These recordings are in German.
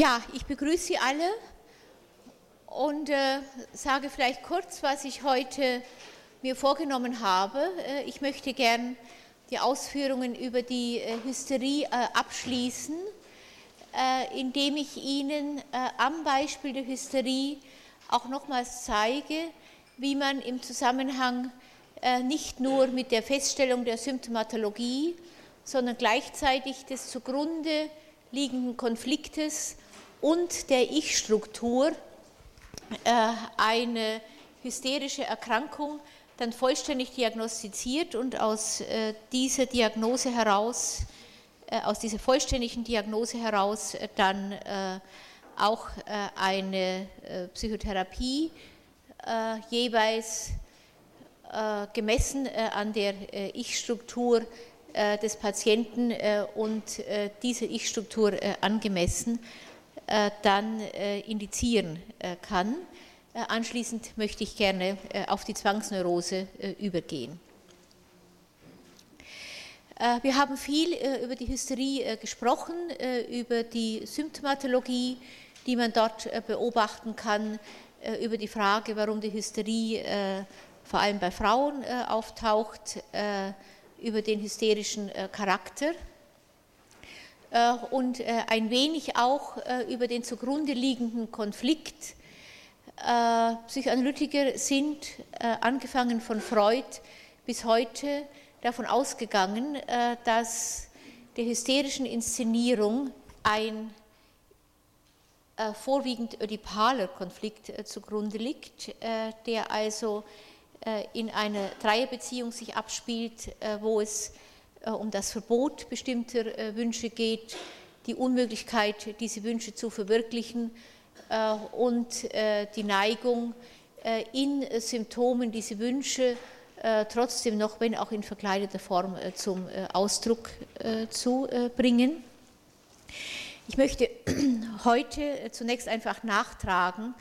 Ja, ich begrüße Sie alle und äh, sage vielleicht kurz, was ich heute mir vorgenommen habe. Äh, ich möchte gern die Ausführungen über die äh, Hysterie äh, abschließen, äh, indem ich Ihnen äh, am Beispiel der Hysterie auch nochmals zeige, wie man im Zusammenhang nicht nur mit der Feststellung der Symptomatologie, sondern gleichzeitig des zugrunde liegenden Konfliktes und der Ich-Struktur eine hysterische Erkrankung dann vollständig diagnostiziert und aus äh, dieser Diagnose heraus, äh, aus dieser vollständigen Diagnose heraus äh, dann auch eine Psychotherapie jeweils gemessen an der Ich-Struktur des Patienten und dieser Ich-Struktur angemessen dann indizieren kann. Äh, anschließend möchte ich gerne äh, auf die Zwangsneurose äh, übergehen. Wir haben viel über die Hysterie gesprochen, über die Symptomatologie, die man dort beobachten kann, über die Frage, warum die Hysterie vor allem bei Frauen auftaucht, über den hysterischen Charakter und ein wenig auch über den zugrunde liegenden Konflikt. Äh, Psychoanalytiker sind, äh, angefangen von Freud bis heute, davon ausgegangen, äh, dass der hysterischen Inszenierung ein äh, vorwiegend ödipaler Konflikt äh, zugrunde liegt, äh, der also in einer Dreierbeziehung sich abspielt, wo es um das Verbot bestimmter Wünsche geht, die Unmöglichkeit, diese Wünsche zu verwirklichen äh, und äh, die Neigung, äh, in Symptomen diese Wünsche trotzdem noch, wenn auch in verkleideter Form, zum Ausdruck zu bringen. Ich möchte heute zunächst einfach nachtragen,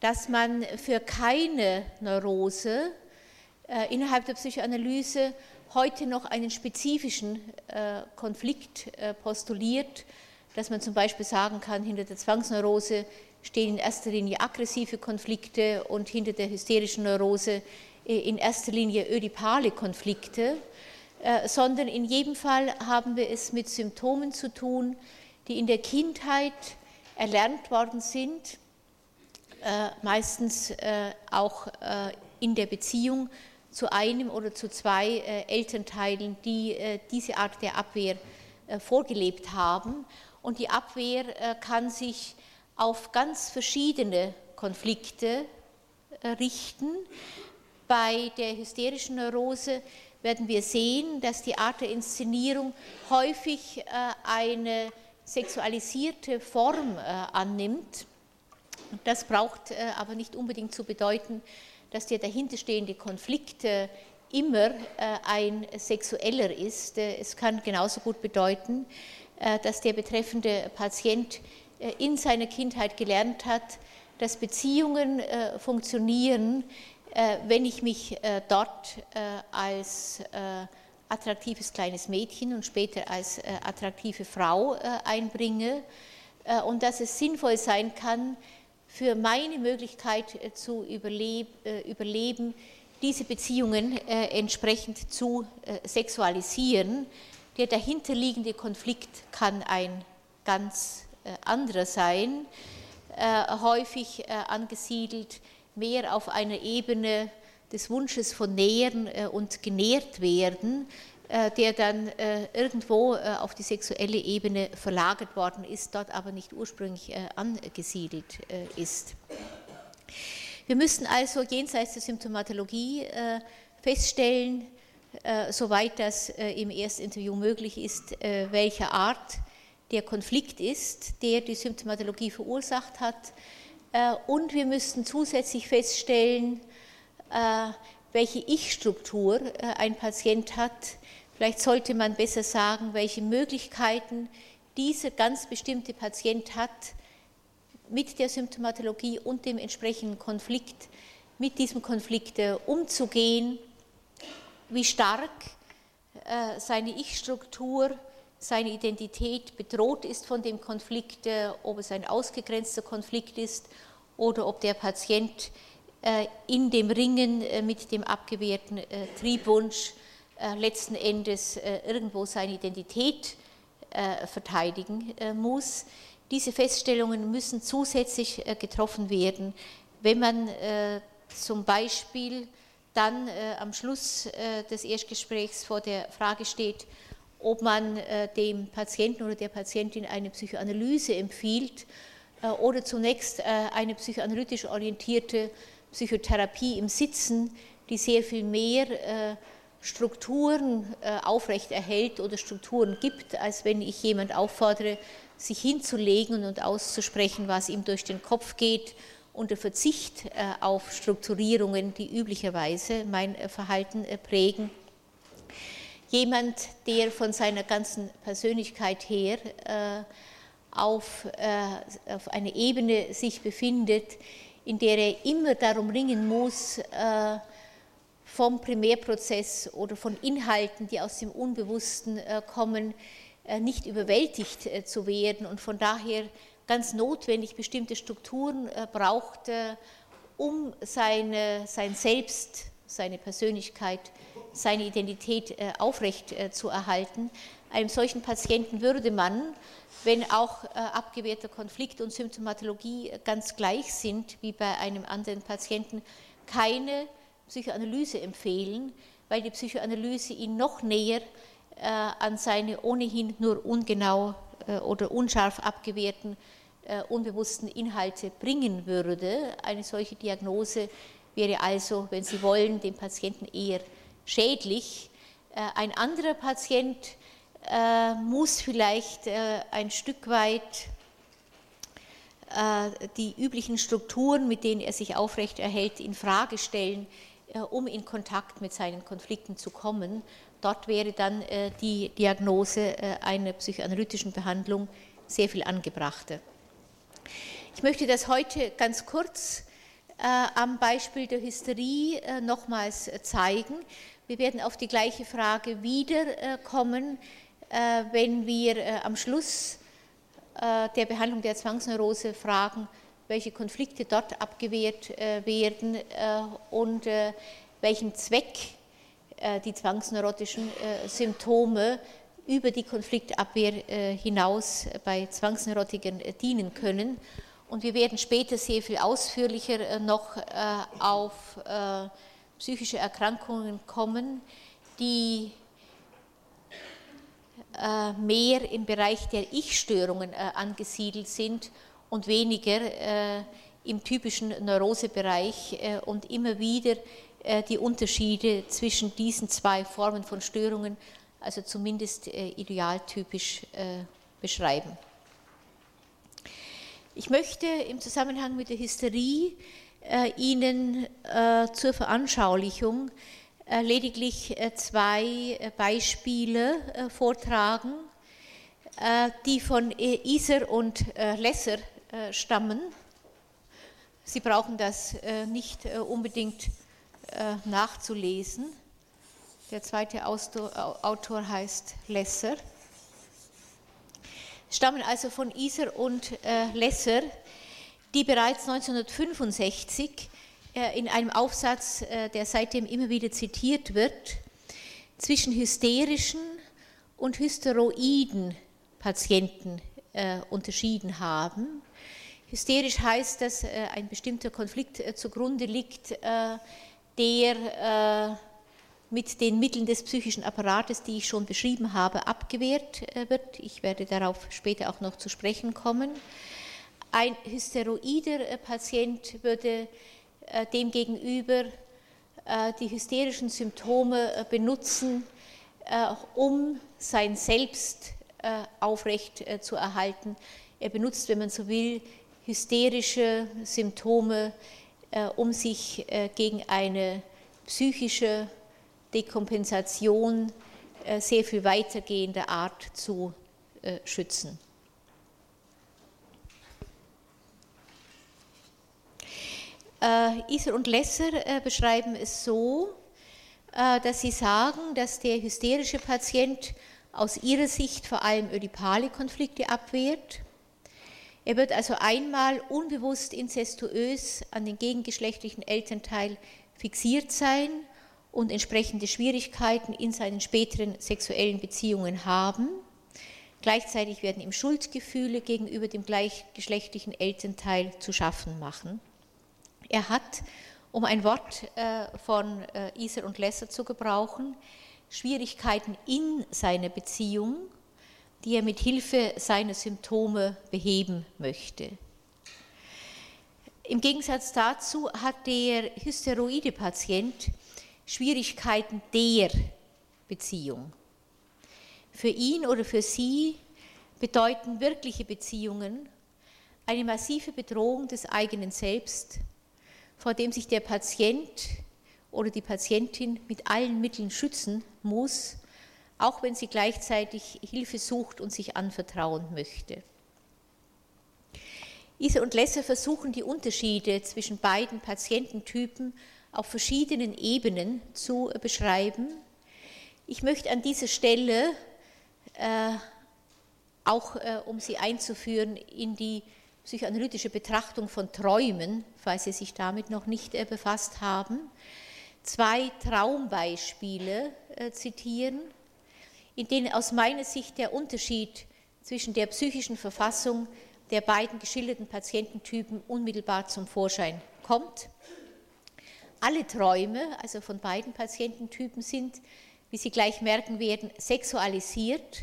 dass man für keine Neurose innerhalb der Psychoanalyse heute noch einen spezifischen Konflikt postuliert, dass man zum Beispiel sagen kann, hinter der Zwangsneurose stehen in erster Linie aggressive Konflikte und hinter der hysterischen Neurose äh, in erster Linie ödipale Konflikte, äh, sondern in jedem Fall haben wir es mit Symptomen zu tun, die in der Kindheit erlernt worden sind, äh, meistens auch in der Beziehung zu einem oder zu zwei Elternteilen, die diese Art der Abwehr vorgelebt haben. Und die Abwehr kann sich auf ganz verschiedene Konflikte äh, richten. Bei der hysterischen Neurose werden wir sehen, dass die Art der Inszenierung häufig äh, eine sexualisierte Form äh, annimmt. Das braucht aber nicht unbedingt zu bedeuten, dass der dahinterstehende Konflikt immer ein sexueller ist. Es kann genauso gut bedeuten, dass der betreffende Patient äh, in seiner Kindheit gelernt hat, dass Beziehungen äh, funktionieren, äh, wenn ich mich dort als attraktives kleines Mädchen und später als attraktive Frau einbringe und dass es sinnvoll sein kann, für meine Möglichkeit zu überleben, diese Beziehungen entsprechend zu sexualisieren. Der dahinterliegende Konflikt kann ein ganz äh, anderer sein, äh, häufig äh, angesiedelt mehr auf einer Ebene des Wunsches von Nähern und genährt werden, der dann irgendwo auf die sexuelle Ebene verlagert worden ist, dort aber nicht ursprünglich angesiedelt ist. Wir müssen also jenseits der Symptomatologie feststellen, soweit das im ersten Interview möglich ist, welcher Art der Konflikt ist, der die Symptomatologie verursacht hat. Äh, und wir müssten zusätzlich feststellen, äh, welche Ich-Struktur äh, ein Patient hat. Vielleicht sollte man besser sagen, welche Möglichkeiten dieser ganz bestimmte Patient hat, mit der Symptomatologie und dem entsprechenden Konflikt, mit diesem Konflikt umzugehen, wie stark seine Ich-Struktur seine Identität bedroht ist von dem Konflikt, ob es ein ausgegrenzter Konflikt ist oder ob der Patient in dem Ringen mit dem abgewehrten Triebwunsch letzten Endes irgendwo seine Identität verteidigen muss. Diese Feststellungen müssen zusätzlich getroffen werden, wenn man zum Beispiel dann am Schluss des Erstgesprächs vor der Frage steht, ob man äh, dem Patienten oder der Patientin eine Psychoanalyse empfiehlt äh, oder zunächst äh, eine psychoanalytisch orientierte Psychotherapie im Sitzen, die sehr viel mehr Strukturen aufrechterhält oder Strukturen gibt, als wenn ich jemand auffordere, sich hinzulegen und auszusprechen, was ihm durch den Kopf geht, unter Verzicht auf Strukturierungen, die üblicherweise mein Verhalten prägen. Jemand, der von seiner ganzen Persönlichkeit her äh, auf, äh, auf einer Ebene sich befindet, in der er immer darum ringen muss, äh, vom Primärprozess oder von Inhalten, die aus dem Unbewussten äh, kommen, äh, nicht überwältigt äh, zu werden und von daher ganz notwendig bestimmte Strukturen braucht, um seine, sein Selbst, seine Persönlichkeit seine Identität aufrecht zu erhalten. Einem solchen Patienten würde man, wenn auch abgewehrter Konflikt und Symptomatologie ganz gleich sind wie bei einem anderen Patienten, keine Psychoanalyse empfehlen, weil die Psychoanalyse ihn noch näher an seine ohnehin nur ungenau oder unscharf abgewehrten unbewussten Inhalte bringen würde. Eine solche Diagnose wäre also, wenn Sie wollen, dem Patienten eher schädlich. Äh, ein anderer Patient äh, muss vielleicht äh, ein Stück weit die üblichen Strukturen, mit denen er sich aufrechterhält, in Frage stellen, um in Kontakt mit seinen Konflikten zu kommen. Dort wäre dann die Diagnose einer psychoanalytischen Behandlung sehr viel angebrachter. Ich möchte das heute ganz kurz am Beispiel der Hysterie nochmals zeigen. Wir werden auf die gleiche Frage wiederkommen, äh, wenn wir äh, am Schluss äh, der Behandlung der Zwangsneurose fragen, welche Konflikte dort abgewehrt werden und welchen Zweck die zwangsneurotischen Symptome über die Konfliktabwehr hinaus bei Zwangsneurotikern dienen können. Und wir werden später sehr viel ausführlicher noch auf psychische Erkrankungen kommen, die äh, mehr im Bereich der Ich-Störungen äh, angesiedelt sind und weniger äh, im typischen Neurosebereich und immer wieder die Unterschiede zwischen diesen zwei Formen von Störungen, also zumindest idealtypisch beschreiben. Ich möchte im Zusammenhang mit der Hysterie äh, Ihnen äh, zur Veranschaulichung äh, lediglich zwei Beispiele vortragen, die von Iser und Lesser stammen. Sie brauchen das nicht unbedingt nachzulesen. Der zweite Autor heißt Lesser. Stammen also von Iser und Lesser die bereits 1965 äh, in einem Aufsatz, äh, der seitdem immer wieder zitiert wird, zwischen hysterischen und hysteroiden Patienten äh, unterschieden haben. Hysterisch heißt, dass ein bestimmter Konflikt zugrunde liegt, der mit den Mitteln des psychischen Apparates, die ich schon beschrieben habe, abgewehrt wird. Ich werde darauf später auch noch zu sprechen kommen. Ein hysteroider äh, Patient würde äh, demgegenüber äh, die hysterischen Symptome benutzen, um sein Selbst aufrecht zu erhalten. Er benutzt, wenn man so will, hysterische Symptome, um sich gegen eine psychische Dekompensation sehr viel weitergehender Art zu schützen. Äh, Iser und Lesser äh, beschreiben es so, äh, dass sie sagen, dass der hysterische Patient aus ihrer Sicht vor allem ödipale Konflikte abwehrt. Er wird also einmal unbewusst inzestuös an den gegengeschlechtlichen Elternteil fixiert sein und entsprechende Schwierigkeiten in seinen späteren sexuellen Beziehungen haben. Gleichzeitig werden ihm Schuldgefühle gegenüber dem gleichgeschlechtlichen Elternteil zu schaffen machen. Er hat, um ein Wort äh, von äh, Iser und Lesser zu gebrauchen, Schwierigkeiten in seiner Beziehung, die er mit Hilfe seiner Symptome beheben möchte. Im Gegensatz dazu hat der hysteroide Patient Schwierigkeiten der Beziehung. Für ihn oder für sie bedeuten wirkliche Beziehungen eine massive Bedrohung des eigenen Selbst, vor dem sich der Patient oder die Patientin mit allen Mitteln schützen muss, auch wenn sie gleichzeitig Hilfe sucht und sich anvertrauen möchte. Ise und Lesse versuchen die Unterschiede zwischen beiden Patiententypen auf verschiedenen Ebenen zu beschreiben. Ich möchte an dieser Stelle, äh, auch äh, um Sie einzuführen in die psychoanalytische Betrachtung von Träumen, falls Sie sich damit noch nicht äh, befasst haben, zwei Traumbeispiele äh, zitieren, in denen aus meiner Sicht der Unterschied zwischen der psychischen Verfassung der beiden geschilderten Patiententypen unmittelbar zum Vorschein kommt. Alle Träume, also von beiden Patiententypen, sind, wie Sie gleich merken werden, sexualisiert.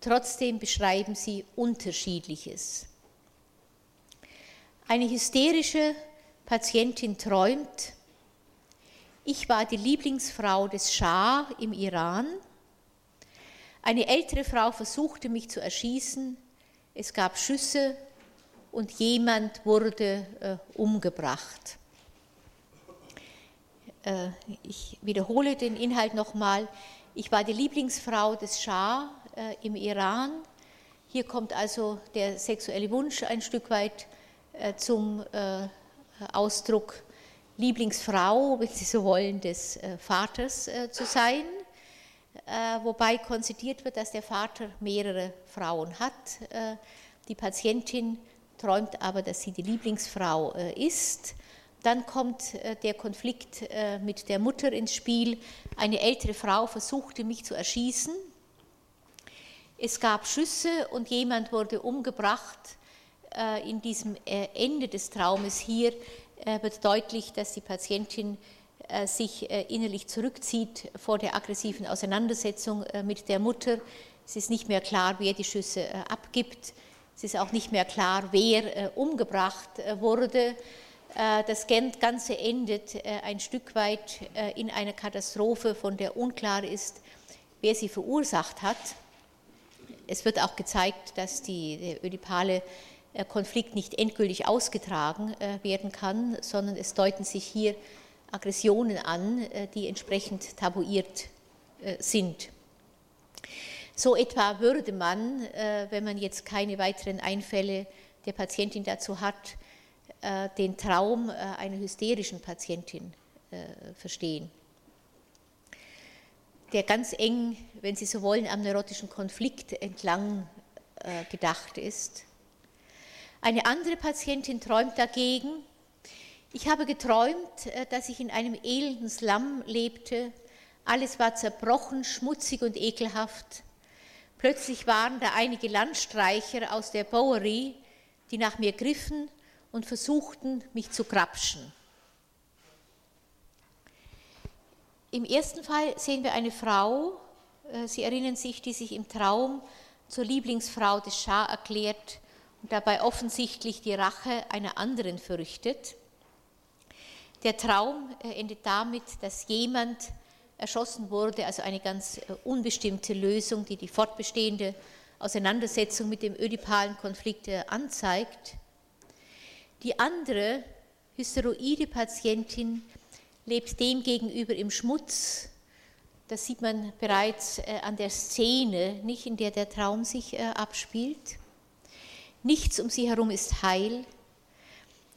Trotzdem beschreiben sie Unterschiedliches. Eine hysterische Patientin träumt, ich war die Lieblingsfrau des Schah im Iran. Eine ältere Frau versuchte mich zu erschießen. Es gab Schüsse und jemand wurde äh, umgebracht. Äh, ich wiederhole den Inhalt nochmal. Ich war die Lieblingsfrau des Schah äh, im Iran. Hier kommt also der sexuelle Wunsch ein Stück weit äh, zum äh, Ausdruck. Lieblingsfrau, wenn Sie so wollen, des äh, Vaters zu sein, wobei konzidiert wird, dass der Vater mehrere Frauen hat. Die Patientin träumt aber, dass sie die Lieblingsfrau ist. Dann kommt der Konflikt mit der Mutter ins Spiel. Eine ältere Frau versuchte mich zu erschießen. Es gab Schüsse und jemand wurde umgebracht. In diesem Ende des Traumes hier äh, wird deutlich, dass die Patientin äh, sich äh, innerlich zurückzieht vor der aggressiven Auseinandersetzung mit der Mutter. Es ist nicht mehr klar, wer die Schüsse abgibt. Es ist auch nicht mehr klar, wer umgebracht wurde. Das Ganze endet ein Stück weit in einer Katastrophe, von der unklar ist, wer sie verursacht hat. Es wird auch gezeigt, dass die, der ödipale äh, Konflikt nicht endgültig ausgetragen äh, werden kann, sondern es deuten sich hier Aggressionen an, äh, die entsprechend tabuiert sind. So etwa würde man, wenn man jetzt keine weiteren Einfälle der Patientin dazu hat, den Traum einer hysterischen Patientin verstehen, der ganz eng, wenn Sie so wollen, am neurotischen Konflikt entlang gedacht ist eine andere Patientin träumt dagegen, ich habe geträumt, äh, dass ich in einem elenden Slum lebte. Alles war zerbrochen, schmutzig und ekelhaft. Plötzlich waren da einige Landstreicher aus der Bowery, die nach mir griffen und versuchten, mich zu grapschen. Im ersten Fall sehen wir eine Frau, äh, Sie erinnern sich, die sich im Traum zur Lieblingsfrau des Schah erklärt und dabei offensichtlich die Rache einer anderen fürchtet. Der Traum äh, endet damit, dass jemand erschossen wurde, also eine ganz äh, unbestimmte Lösung, die die fortbestehende Auseinandersetzung mit dem ödipalen Konflikt äh, anzeigt. Die andere hysteroide Patientin lebt demgegenüber im Schmutz. Das sieht man bereits an der Szene, nicht in der der Traum sich abspielt. Nichts um sie herum ist heil.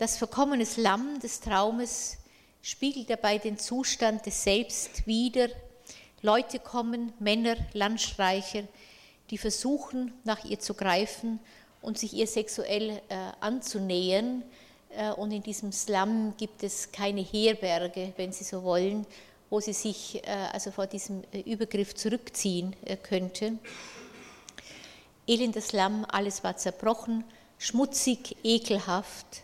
Das verkommene Lamm des Traumes spiegelt dabei den Zustand des Selbst wider, Leute kommen, Männer, Landstreicher, die versuchen, nach ihr zu greifen und sich ihr sexuell äh, anzunähern. Äh, und in diesem Slum gibt es keine Herberge, wenn Sie so wollen, wo sie sich äh, also vor diesem äh, Übergriff zurückziehen könnte. Elender Slum, alles war zerbrochen, schmutzig, ekelhaft.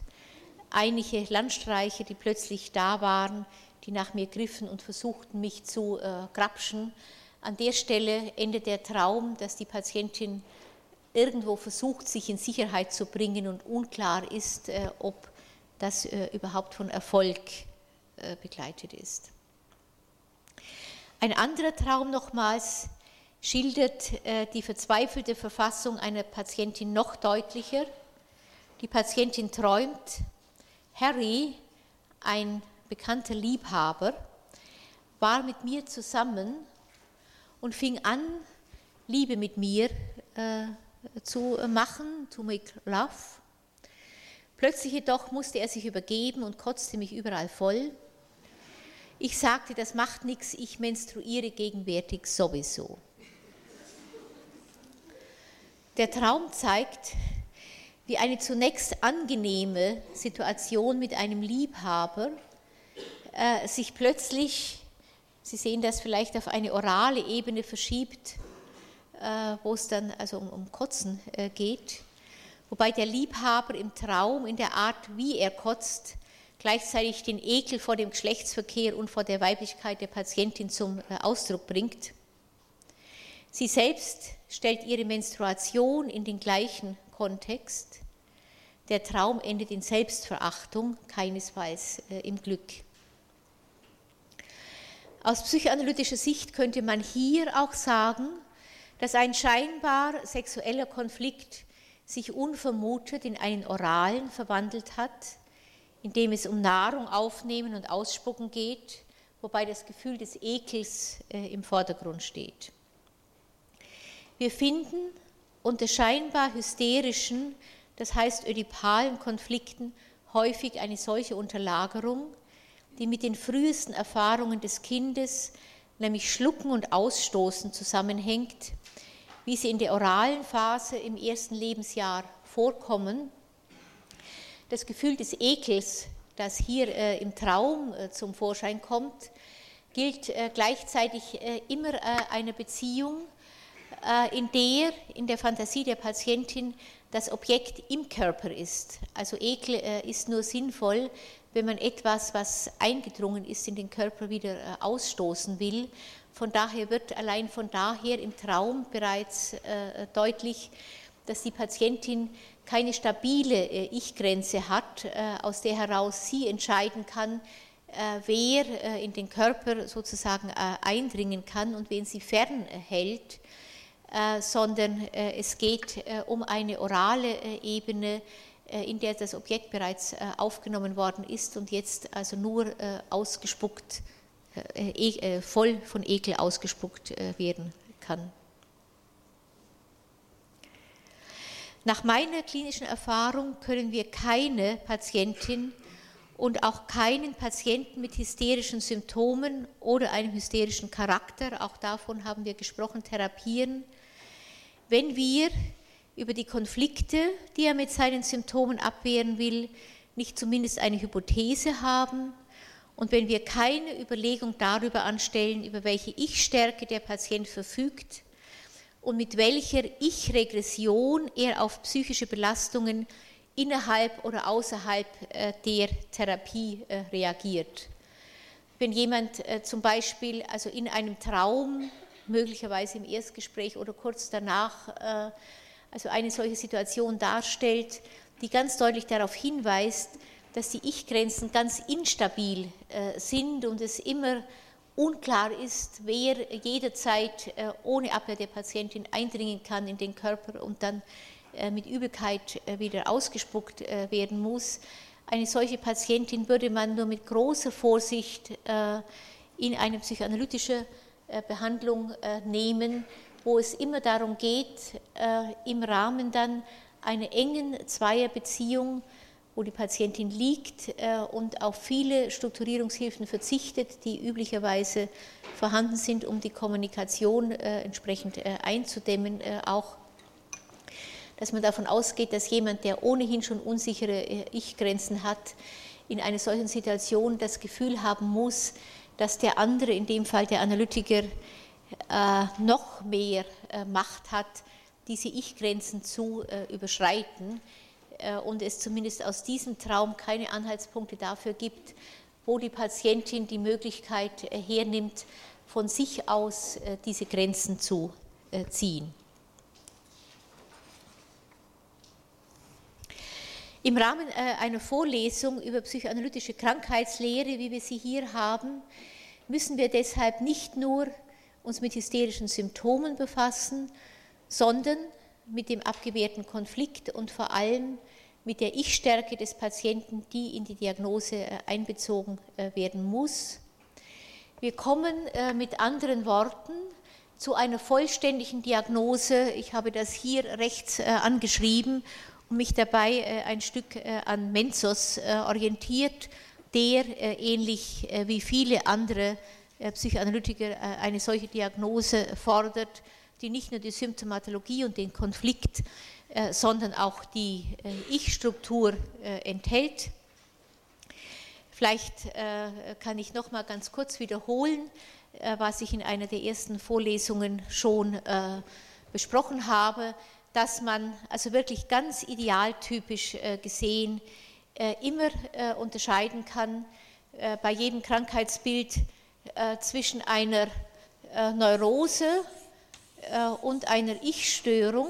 Einige Landstreicher, die plötzlich da waren, die nach mir griffen und versuchten, mich zu äh, grapschen. An der Stelle endet der Traum, dass die Patientin irgendwo versucht, sich in Sicherheit zu bringen und unklar ist, äh, ob das äh, überhaupt von Erfolg äh, begleitet ist. Ein anderer Traum nochmals schildert äh, die verzweifelte Verfassung einer Patientin noch deutlicher. Die Patientin träumt, Harry, ein bekannter Liebhaber, war mit mir zusammen und fing an, Liebe mit mir äh, zu machen, to make love. Plötzlich jedoch musste er sich übergeben und kotzte mich überall voll. Ich sagte, das macht nichts, ich menstruiere gegenwärtig sowieso. Der Traum zeigt, wie eine zunächst angenehme Situation mit einem Liebhaber äh, sich plötzlich, Sie sehen das vielleicht auf eine orale Ebene verschiebt, äh, wo es dann also um, um Kotzen äh, geht, wobei der Liebhaber im Traum in der Art, wie er kotzt, gleichzeitig den Ekel vor dem Geschlechtsverkehr und vor der Weiblichkeit der Patientin zum äh, Ausdruck bringt. Sie selbst stellt ihre Menstruation in den gleichen Kontext. Der Traum endet in Selbstverachtung, keinesfalls äh, im Glück. Aus psychoanalytischer Sicht könnte man hier auch sagen, dass ein scheinbar sexueller Konflikt sich unvermutet in einen oralen verwandelt hat, in dem es um Nahrung aufnehmen und ausspucken geht, wobei das Gefühl des Ekels äh, im Vordergrund steht. Wir finden unter scheinbar hysterischen, das heißt ödipalen Konflikten häufig eine solche Unterlagerung, die mit den frühesten Erfahrungen des Kindes, nämlich Schlucken und Ausstoßen, zusammenhängt, wie sie in der oralen Phase im ersten Lebensjahr vorkommen. Das Gefühl des Ekels, das hier äh, im Traum äh, zum Vorschein kommt, gilt äh, gleichzeitig äh, immer äh, einer Beziehung, in der in der Fantasie der Patientin das Objekt im Körper ist. Also Ekel ist nur sinnvoll, wenn man etwas, was eingedrungen ist, in den Körper wieder äh, ausstoßen will. Von daher wird allein von daher im Traum bereits äh, deutlich, dass die Patientin keine stabile äh, Ich-Grenze hat, aus der heraus sie entscheiden kann, wer in den Körper sozusagen eindringen kann und wen sie fernhält, sondern es geht um eine orale Ebene, äh, in der das Objekt bereits äh, aufgenommen worden ist und jetzt also nur äh, ausgespuckt, e, voll von Ekel ausgespuckt werden kann. Nach meiner klinischen Erfahrung können wir keine Patientin und auch keinen Patienten mit hysterischen Symptomen oder einem hysterischen Charakter, auch davon haben wir gesprochen, therapieren, wenn wir über die Konflikte, die er mit seinen Symptomen abwehren will, nicht zumindest eine Hypothese haben und wenn wir keine Überlegung darüber anstellen, über welche Ich-Stärke der Patient verfügt und mit welcher Ich-Regression er auf psychische Belastungen innerhalb oder außerhalb äh, der Therapie äh, reagiert. Wenn jemand äh, zum Beispiel also in einem Traum, möglicherweise im Erstgespräch oder kurz danach, also eine solche Situation darstellt, die ganz deutlich darauf hinweist, dass die Ich-Grenzen ganz instabil äh, sind und es immer unklar ist, wer jederzeit äh, ohne Abwehr der Patientin eindringen kann in den Körper und dann äh, mit Übelkeit wieder ausgespuckt werden muss. Eine solche Patientin würde man nur mit großer Vorsicht in eine psychoanalytische Behandlung nehmen, wo es immer darum geht, äh, im Rahmen dann einer engen Zweierbeziehung wo die Patientin liegt und auf viele Strukturierungshilfen verzichtet, die üblicherweise vorhanden sind, um die Kommunikation entsprechend einzudämmen, auch. Dass man davon ausgeht, dass jemand, der ohnehin schon unsichere Ich-Grenzen hat, in einer solchen Situation das Gefühl haben muss, dass der andere, in dem Fall der Analytiker, äh, noch mehr äh, Macht hat, diese Ich-Grenzen zu äh, überschreiten und es zumindest aus diesem Traum keine Anhaltspunkte dafür gibt, wo die Patientin die Möglichkeit hernimmt, von sich aus diese Grenzen zu ziehen. Im Rahmen einer Vorlesung über psychoanalytische Krankheitslehre, wie wir sie hier haben, müssen wir deshalb nicht nur uns mit hysterischen Symptomen befassen, sondern mit dem abgewehrten Konflikt und vor allem mit der Ich-Stärke des Patienten, die in die Diagnose äh, einbezogen äh, werden muss. Wir kommen äh, mit anderen Worten zu einer vollständigen Diagnose. Ich habe das hier rechts angeschrieben mich dabei ein Stück an Menzos orientiert, der ähnlich wie viele andere äh, Psychoanalytiker äh, eine solche Diagnose fordert, die nicht nur die Symptomatologie und den Konflikt, äh, sondern auch die Ich-Struktur enthält. Vielleicht kann ich noch mal ganz kurz wiederholen, was ich in einer der ersten Vorlesungen schon besprochen habe, dass man also wirklich ganz idealtypisch gesehen immer unterscheiden kann bei jedem Krankheitsbild äh, zwischen einer äh, Neurose äh, und einer Ich-Störung.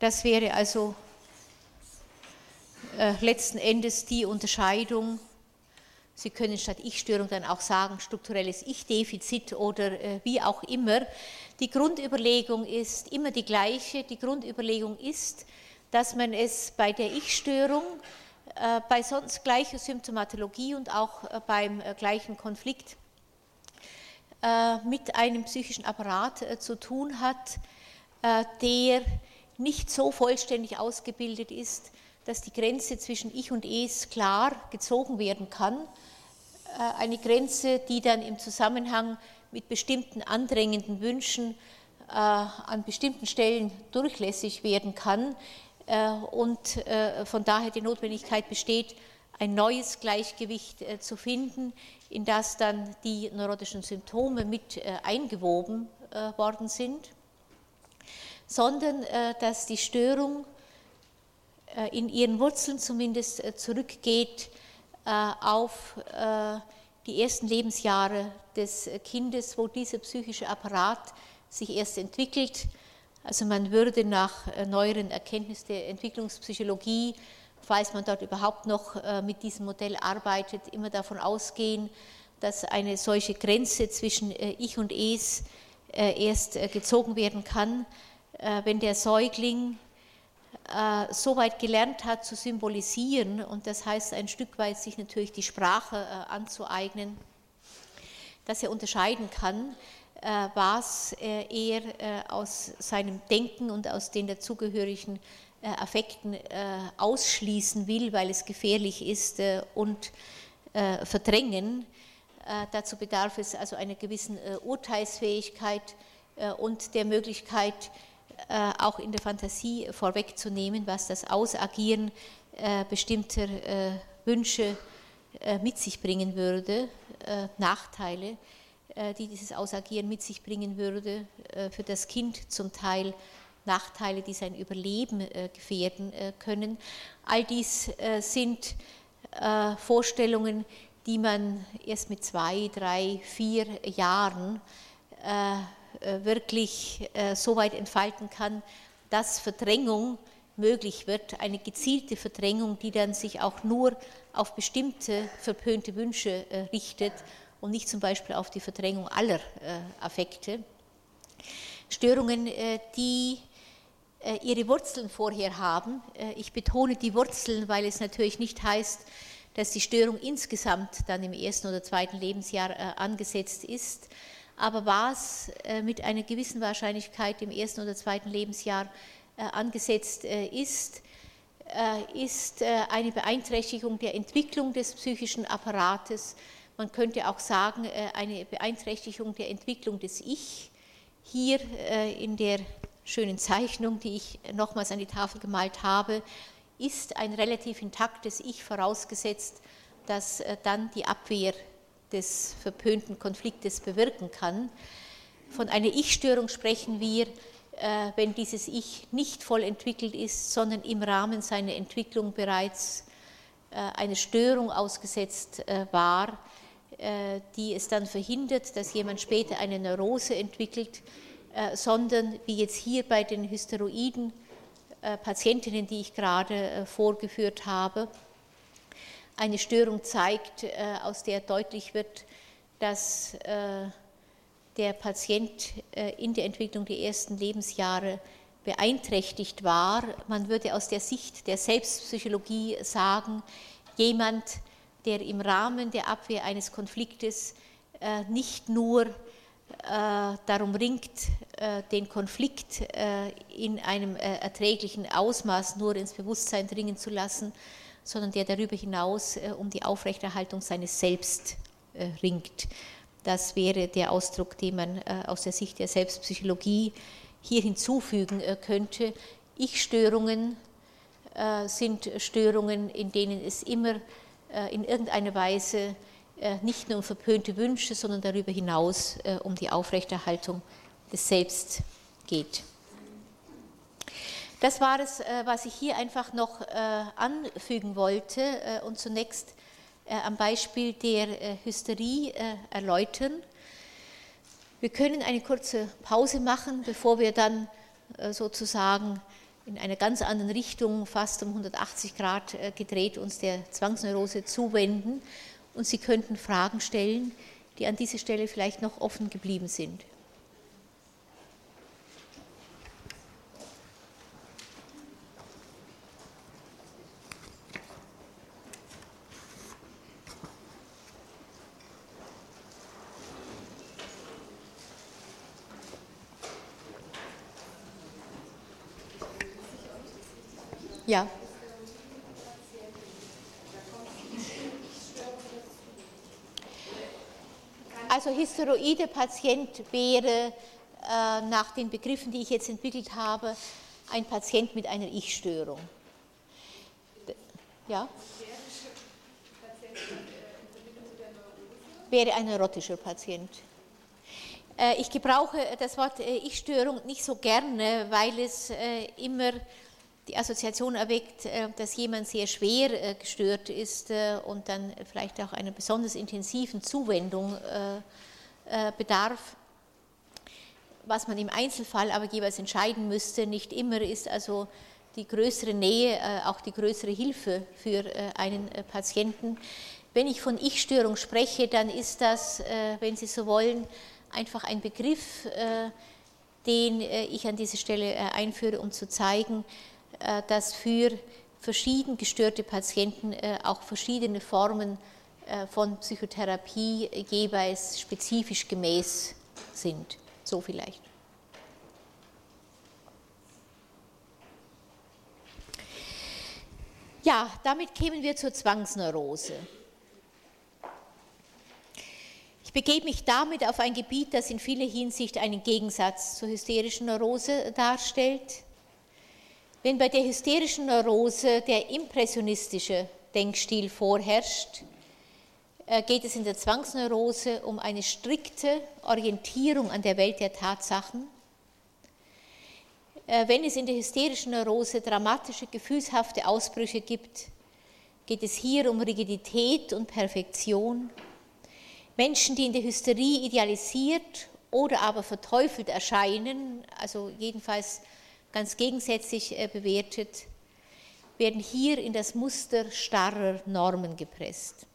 Das wäre also letzten Endes die Unterscheidung. Sie können statt Ich-Störung dann auch sagen, strukturelles Ich-Defizit oder wie auch immer. Die Grundüberlegung ist immer die gleiche. Die Grundüberlegung ist, dass man es bei der Ich-Störung äh, bei sonst gleicher Symptomatologie und auch äh, beim äh, gleichen Konflikt mit einem psychischen Apparat zu tun hat, der nicht so vollständig ausgebildet ist, dass die Grenze zwischen Ich und Es klar gezogen werden kann. Eine Grenze, die dann im Zusammenhang mit bestimmten andrängenden Wünschen an bestimmten Stellen durchlässig werden kann, äh, und äh, von daher die Notwendigkeit besteht, ein neues Gleichgewicht äh, zu finden, in das dann die neurotischen Symptome mit eingewoben worden sind, sondern dass die Störung in ihren Wurzeln zumindest zurückgeht auf die ersten Lebensjahre des Kindes, wo dieser psychische Apparat sich erst entwickelt. Also man würde nach äh, neueren Erkenntnissen der Entwicklungspsychologie, falls man dort überhaupt noch äh, mit diesem Modell arbeitet, immer davon ausgehen, dass eine solche Grenze zwischen äh, Ich und Es erst gezogen werden kann, wenn der Säugling so weit gelernt hat zu symbolisieren und das heißt ein Stück weit sich natürlich die Sprache anzueignen, dass er unterscheiden kann äh, was äh, er äh, aus seinem Denken und aus den dazugehörigen Affekten ausschließen will, weil es gefährlich ist und verdrängen. Dazu bedarf es also einer gewissen Urteilsfähigkeit und der Möglichkeit, auch in der Fantasie vorwegzunehmen, was das Ausagieren bestimmter Wünsche mit sich bringen würde, Nachteile. Äh, die dieses Ausagieren mit sich bringen würde, äh, für das Kind zum Teil Nachteile, die sein Überleben äh, gefährden können. All dies sind Vorstellungen, die man erst mit zwei, drei, vier Jahren wirklich so weit entfalten kann, dass Verdrängung möglich wird, eine gezielte Verdrängung, die dann sich auch nur auf bestimmte verpönte Wünsche richtet und nicht zum Beispiel auf die Verdrängung aller äh, Affekte. Störungen, äh, die äh, ihre Wurzeln vorher haben. Ich betone die Wurzeln, weil es natürlich nicht heißt, dass die Störung insgesamt dann im ersten oder zweiten Lebensjahr angesetzt ist. Aber was mit einer gewissen Wahrscheinlichkeit im ersten oder zweiten Lebensjahr angesetzt ist, ist eine Beeinträchtigung der Entwicklung des psychischen Apparates. Man könnte auch sagen, eine Beeinträchtigung der Entwicklung des Ich. Hier in der schönen Zeichnung, die ich nochmals an die Tafel gemalt habe, ist ein relativ intaktes Ich vorausgesetzt, das äh, dann die Abwehr des verpönten Konfliktes bewirken kann. Von einer Ich-Störung sprechen wir, äh, wenn dieses Ich nicht voll entwickelt ist, sondern im Rahmen seiner Entwicklung bereits äh, eine Störung ausgesetzt war, die es dann verhindert, dass jemand später eine Neurose entwickelt, sondern wie jetzt hier bei den Hysteroiden Patientinnen, die ich gerade vorgeführt habe, eine Störung zeigt, äh, aus der deutlich wird, dass äh, der Patient äh, in der Entwicklung der ersten Lebensjahre beeinträchtigt war. Man würde aus der Sicht der Selbstpsychologie sagen, jemand, der im Rahmen der Abwehr eines Konfliktes nicht nur darum ringt, den Konflikt in einem erträglichen Ausmaß nur ins Bewusstsein dringen zu lassen, sondern der darüber hinaus äh, um die Aufrechterhaltung seines Selbst äh, ringt. Das wäre der Ausdruck, den man äh, aus der Sicht der Selbstpsychologie hier hinzufügen könnte. Ich-Störungen sind Störungen, in denen es immer in irgendeiner Weise nicht nur um verpönte Wünsche, sondern darüber hinaus um die Aufrechterhaltung des Selbst geht. Das war es, äh, was ich hier einfach noch äh, anfügen wollte äh, und zunächst am Beispiel der Hysterie erläutern. Wir können eine kurze Pause machen, bevor wir dann sozusagen in einer ganz anderen Richtung, fast um 180 Grad gedreht, uns der Zwangsneurose zuwenden. Und Sie könnten Fragen stellen, die an dieser Stelle vielleicht noch offen geblieben sind. Ja. Also hysteroide Patient wäre äh, nach den Begriffen, die ich jetzt entwickelt habe, ein Patient mit einer Ich-Störung. Ja? Wäre ein neurotischer Patient. Äh, ich gebrauche das Wort äh, Ich-Störung nicht so gerne, weil es äh, immer die Assoziation erweckt, äh, dass jemand sehr schwer äh, gestört ist äh, und dann vielleicht auch einer besonders intensiven Zuwendung bedarf. Was man im Einzelfall aber jeweils entscheiden müsste, nicht immer ist also die größere Nähe auch die größere Hilfe für einen Patienten. Wenn ich von Ich-Störung spreche, dann ist das, wenn Sie so wollen, einfach ein Begriff, den ich an dieser Stelle einführe, um zu zeigen, dass für verschieden gestörte Patienten äh, auch verschiedene Formen äh, von Psychotherapie jeweils spezifisch gemäß sind. So vielleicht. Ja, damit kämen wir zur Zwangsneurose. Ich begebe mich damit auf ein Gebiet, das in vieler Hinsicht einen Gegensatz zur hysterischen Neurose darstellt. Wenn bei der hysterischen Neurose der impressionistische Denkstil vorherrscht, äh, geht es in der Zwangsneurose um eine strikte Orientierung an der Welt der Tatsachen. Äh, wenn es in der hysterischen Neurose dramatische, gefühlshafte Ausbrüche gibt, geht es hier um Rigidität und Perfektion. Menschen, die in der Hysterie idealisiert oder aber verteufelt erscheinen, also jedenfalls ganz gegensätzlich äh, bewertet, werden hier in das Muster starrer Normen gepresst.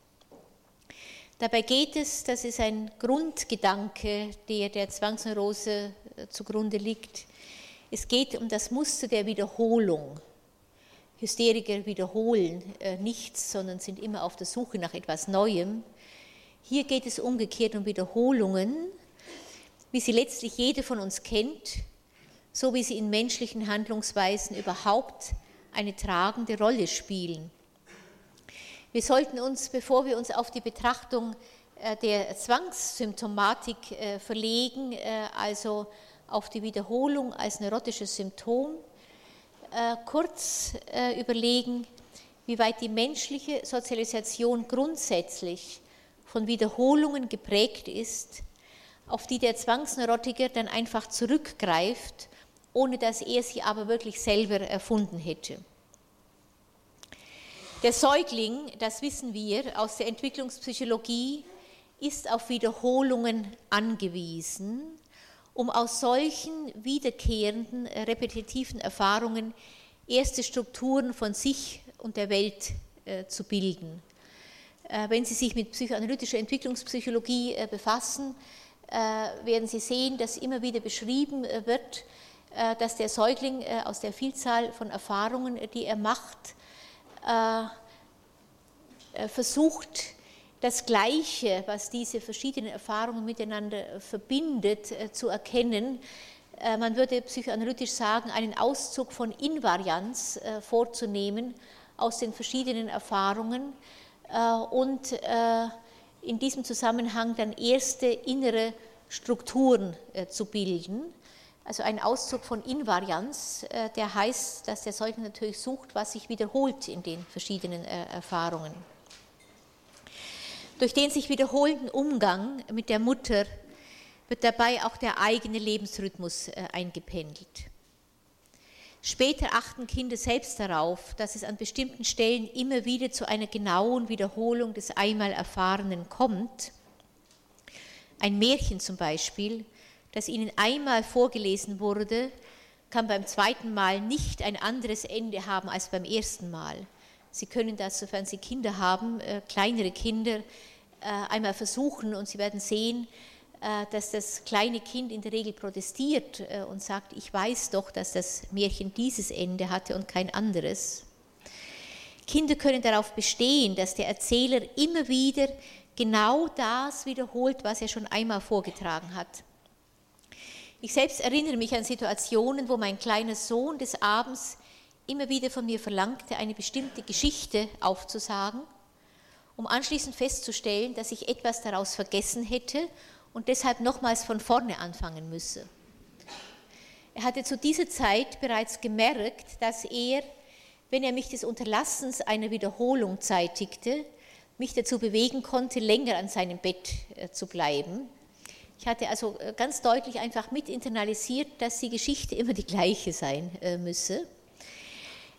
Dabei geht es, das ist ein Grundgedanke, der der Zwangsneurose äh, zugrunde liegt, es geht um das Muster der Wiederholung. Hysteriker wiederholen äh, nichts, sondern sind immer auf der Suche nach etwas Neuem. Hier geht es umgekehrt um Wiederholungen, wie sie letztlich jede von uns kennt, so wie sie in menschlichen Handlungsweisen überhaupt eine tragende Rolle spielen. Wir sollten uns, bevor wir uns auf die Betrachtung äh, der Zwangssymptomatik äh, verlegen, äh, also auf die Wiederholung als neurotisches Symptom, kurz überlegen, wie weit die menschliche Sozialisation grundsätzlich von Wiederholungen geprägt ist, auf die der Zwangsneurotiker dann einfach zurückgreift, ohne dass er sie aber wirklich selber erfunden hätte. Der Säugling, das wissen wir aus der Entwicklungspsychologie, ist auf Wiederholungen angewiesen, um aus solchen wiederkehrenden, repetitiven Erfahrungen erste Strukturen von sich und der Welt äh, zu bilden. Äh, wenn Sie sich mit psychoanalytischer Entwicklungspsychologie äh, befassen, werden Sie sehen, dass immer wieder beschrieben wird, dass der Säugling aus der Vielzahl von Erfahrungen, die er macht, versucht, das Gleiche, was diese verschiedenen Erfahrungen miteinander verbindet, äh, zu erkennen. Äh, man würde psychoanalytisch sagen, einen Auszug von Invarianz äh, vorzunehmen aus den verschiedenen Erfahrungen und in diesem Zusammenhang dann erste innere Strukturen zu bilden. Also ein Auszug von Invarianz, der heißt, dass der Säugling natürlich sucht, was sich wiederholt in den verschiedenen Erfahrungen. Durch den sich wiederholenden Umgang mit der Mutter wird dabei auch der eigene Lebensrhythmus äh, eingependelt. Später achten Kinder selbst darauf, dass es an bestimmten Stellen immer wieder zu einer genauen Wiederholung des einmal Erfahrenen kommt. Ein Märchen zum Beispiel, das ihnen einmal vorgelesen wurde, kann beim zweiten Mal nicht ein anderes Ende haben als beim ersten Mal. Sie können das, sofern Sie Kinder haben, äh, kleinere Kinder, äh, einmal versuchen und Sie werden sehen, äh, dass das kleine Kind in der Regel protestiert und sagt, ich weiß doch, dass das Märchen dieses Ende hatte und kein anderes. Kinder können darauf bestehen, dass der Erzähler immer wieder genau das wiederholt, was er schon einmal vorgetragen hat. Ich selbst erinnere mich an Situationen, wo mein kleiner Sohn des Abends immer wieder von mir verlangte, eine bestimmte Geschichte aufzusagen, um anschließend festzustellen, dass ich etwas daraus vergessen hätte und deshalb nochmals von vorne anfangen müsse. Er hatte zu dieser Zeit bereits gemerkt, dass er, wenn er mich des Unterlassens einer Wiederholung zeitigte, mich dazu bewegen konnte, länger an seinem Bett äh, zu bleiben. Ich hatte also äh, ganz deutlich einfach mit internalisiert, dass die Geschichte immer die gleiche sein äh, müsse.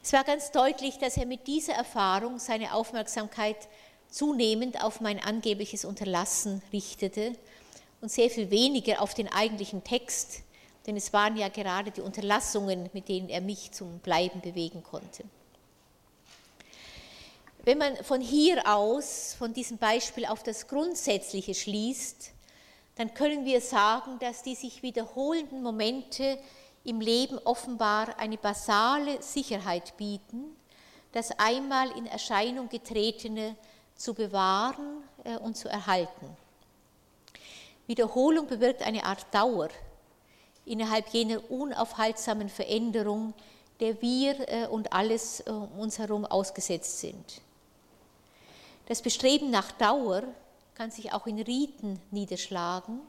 Es war ganz deutlich, dass er mit dieser Erfahrung seine Aufmerksamkeit zunehmend auf mein angebliches Unterlassen richtete und sehr viel weniger auf den eigentlichen Text, denn es waren ja gerade die Unterlassungen, mit denen er mich zum Bleiben bewegen konnte. Wenn man von hier aus, von diesem Beispiel auf das Grundsätzliche schließt, dann können wir sagen, dass die sich wiederholenden Momente im Leben offenbar eine basale Sicherheit bieten, das einmal in Erscheinung getretene zu bewahren äh, und zu erhalten. Wiederholung bewirkt eine Art Dauer innerhalb jener unaufhaltsamen Veränderung, der wir äh, und alles äh, um uns herum ausgesetzt sind. Das Bestreben nach Dauer kann sich auch in Riten niederschlagen,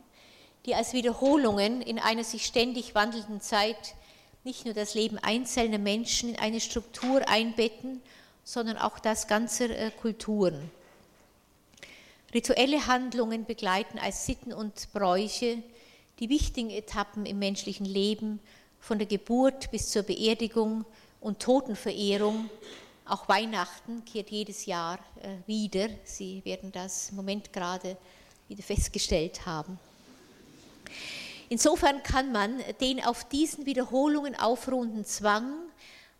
die als Wiederholungen in einer sich ständig wandelnden Zeit nicht nur das Leben einzelner Menschen in eine Struktur einbetten, sondern auch das ganzer äh, Kulturen. Rituelle Handlungen begleiten als Sitten und Bräuche die wichtigen Etappen im menschlichen Leben, von der Geburt bis zur Beerdigung und Totenverehrung. Auch Weihnachten kehrt jedes Jahr äh, wieder. Sie werden das im Moment gerade wieder festgestellt haben. Insofern kann man den auf diesen Wiederholungen aufruhenden Zwang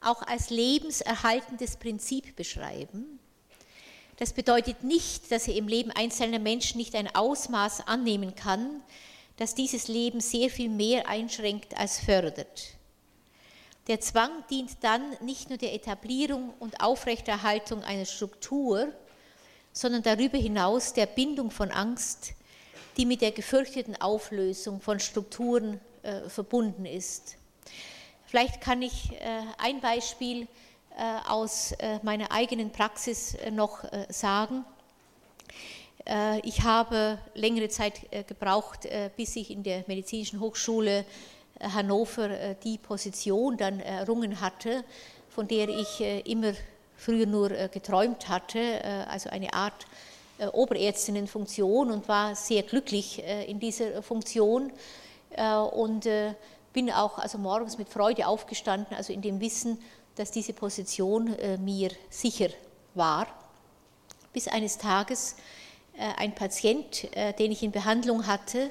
auch als lebenserhaltendes Prinzip beschreiben. Das bedeutet nicht, dass er im Leben einzelner Menschen nicht ein Ausmaß annehmen kann, das dieses Leben sehr viel mehr einschränkt als fördert. Der Zwang dient dann nicht nur der Etablierung und Aufrechterhaltung einer Struktur, sondern darüber hinaus der Bindung von Angst, die mit der gefürchteten Auflösung von Strukturen äh, verbunden ist. Vielleicht kann ich äh, ein Beispiel aus meiner eigenen Praxis noch sagen. Ich habe längere Zeit gebraucht, bis ich in der Medizinischen Hochschule Hannover die Position dann errungen hatte, von der ich immer früher nur geträumt hatte, also eine Art Oberärztinnenfunktion und war sehr glücklich in dieser Funktion und bin auch also morgens mit Freude aufgestanden, also in dem Wissen, dass diese Position mir sicher war, bis eines Tages ein Patient, den ich in Behandlung hatte,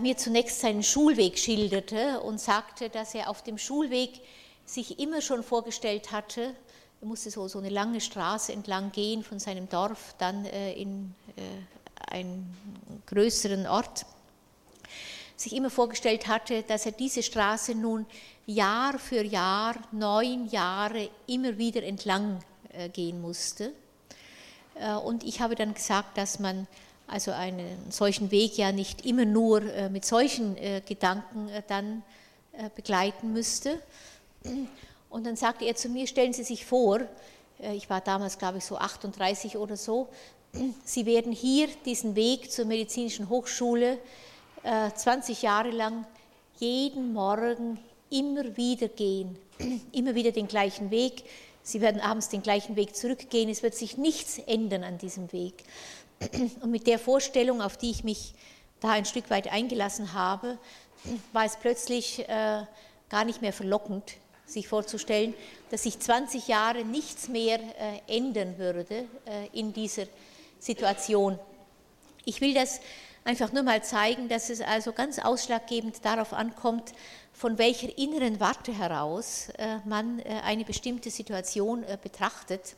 mir zunächst seinen Schulweg schilderte und sagte, dass er auf dem Schulweg sich immer schon vorgestellt hatte, er musste so, so eine lange Straße entlang gehen von seinem Dorf, dann äh, in äh, einen größeren Ort, sich immer vorgestellt hatte, dass er diese Straße nun Jahr für Jahr, neun Jahre immer wieder entlang äh, gehen musste. Äh, und ich habe dann gesagt, dass man also einen solchen Weg ja nicht immer nur äh, mit solchen äh, Gedanken dann begleiten müsste. Und dann sagte er zu mir, stellen Sie sich vor, äh, ich war damals, glaube ich, so 38 oder so, Sie werden hier diesen Weg zur medizinischen Hochschule 20 äh, Jahre lang jeden Morgen immer wieder gehen, immer wieder den gleichen Weg. Sie werden abends den gleichen Weg zurückgehen. Es wird sich nichts ändern an diesem Weg. Und mit der Vorstellung, auf die ich mich da ein Stück weit eingelassen habe, war es plötzlich äh, gar nicht mehr verlockend, sich vorzustellen, dass sich 20 Jahre nichts mehr äh, ändern würde äh, in dieser Situation. Ich will das einfach nur mal zeigen, dass es also ganz ausschlaggebend darauf ankommt, von welcher inneren Warte heraus äh, man eine bestimmte Situation betrachtet.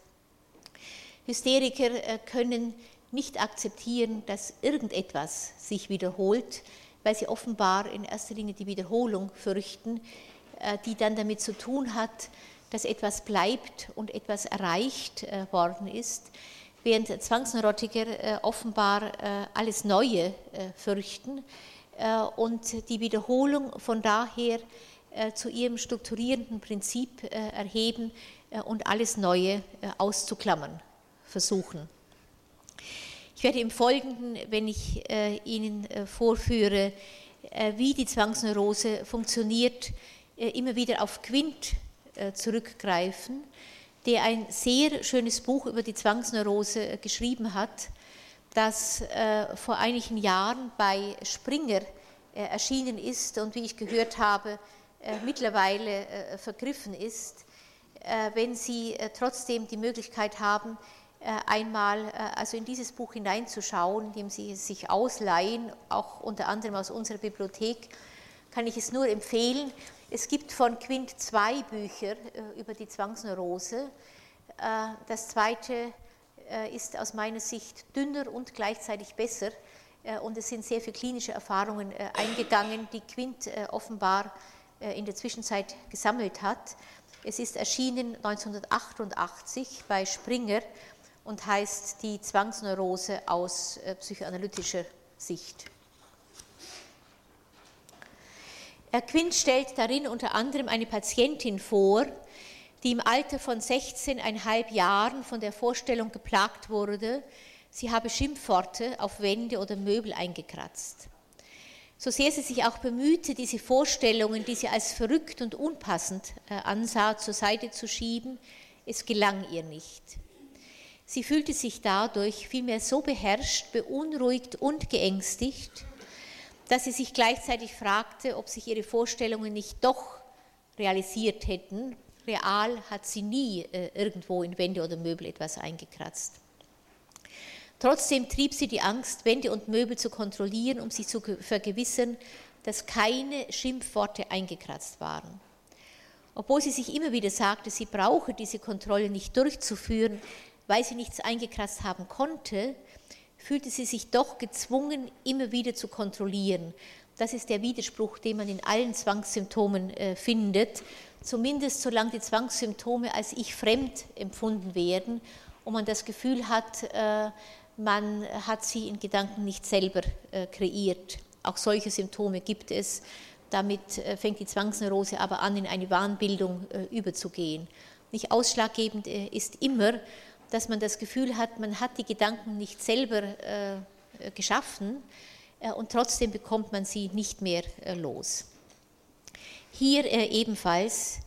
Hysteriker können nicht akzeptieren, dass irgendetwas sich wiederholt, weil sie offenbar in erster Linie die Wiederholung fürchten, äh, die dann damit zu tun hat, dass etwas bleibt und etwas erreicht äh, worden ist, während Zwangsneurotiker äh, offenbar alles Neue fürchten und die Wiederholung von daher zu ihrem strukturierenden Prinzip erheben und alles Neue auszuklammern versuchen. Ich werde im Folgenden, wenn ich Ihnen vorführe, wie die Zwangsneurose funktioniert, äh, immer wieder auf Quint äh, zurückgreifen, der ein sehr schönes Buch über die Zwangsneurose äh, geschrieben hat, das vor einigen Jahren bei Springer erschienen ist und wie ich gehört habe, mittlerweile vergriffen ist. Wenn Sie trotzdem die Möglichkeit haben, einmal also in dieses Buch hineinzuschauen, indem Sie sich ausleihen, auch unter anderem aus unserer Bibliothek, kann ich es nur empfehlen. Es gibt von Quint zwei Bücher äh, über die Zwangsneurose. Äh, das zweite äh, ist aus meiner Sicht dünner und gleichzeitig besser. Und es sind sehr viele klinische Erfahrungen eingegangen, die Quint offenbar in der Zwischenzeit gesammelt hat. Es ist erschienen 1988 bei Springer und heißt die Zwangsneurose aus psychoanalytischer Sicht. Herr Quint stellt darin unter anderem eine Patientin vor, die im Alter von 16,5 Jahren von der Vorstellung geplagt wurde, sie habe Schimpfworte auf Wände oder Möbel eingekratzt. So sehr sie sich auch bemühte, diese Vorstellungen, die sie als verrückt und unpassend äh, ansah, zur Seite zu schieben, es gelang ihr nicht. Sie fühlte sich dadurch vielmehr so beherrscht, beunruhigt und geängstigt, dass sie sich gleichzeitig fragte, ob sich ihre Vorstellungen nicht doch realisiert hätten. Real hat sie nie äh, irgendwo in Wände oder Möbel etwas eingekratzt. Trotzdem trieb sie die Angst, Wände und Möbel zu kontrollieren, um sich zu vergewissern, dass keine Schimpfworte eingekratzt waren. Obwohl sie sich immer wieder sagte, sie brauche diese Kontrolle nicht durchzuführen, weil sie nichts eingekratzt haben konnte, fühlte sie sich doch gezwungen, immer wieder zu kontrollieren. Das ist der Widerspruch, den man in allen Zwangssymptomen äh, findet, zumindest solange die Zwangssymptome als ich fremd empfunden werden und man das Gefühl hat, äh, man hat sie in Gedanken nicht selber äh, kreiert. Auch solche Symptome gibt es. Damit fängt die Zwangsneurose aber an, in eine Wahnbildung überzugehen. Nicht ausschlaggebend ist immer, dass man das Gefühl hat, man hat die Gedanken nicht selber geschaffen und trotzdem bekommt man sie nicht mehr los. Hier ebenfalls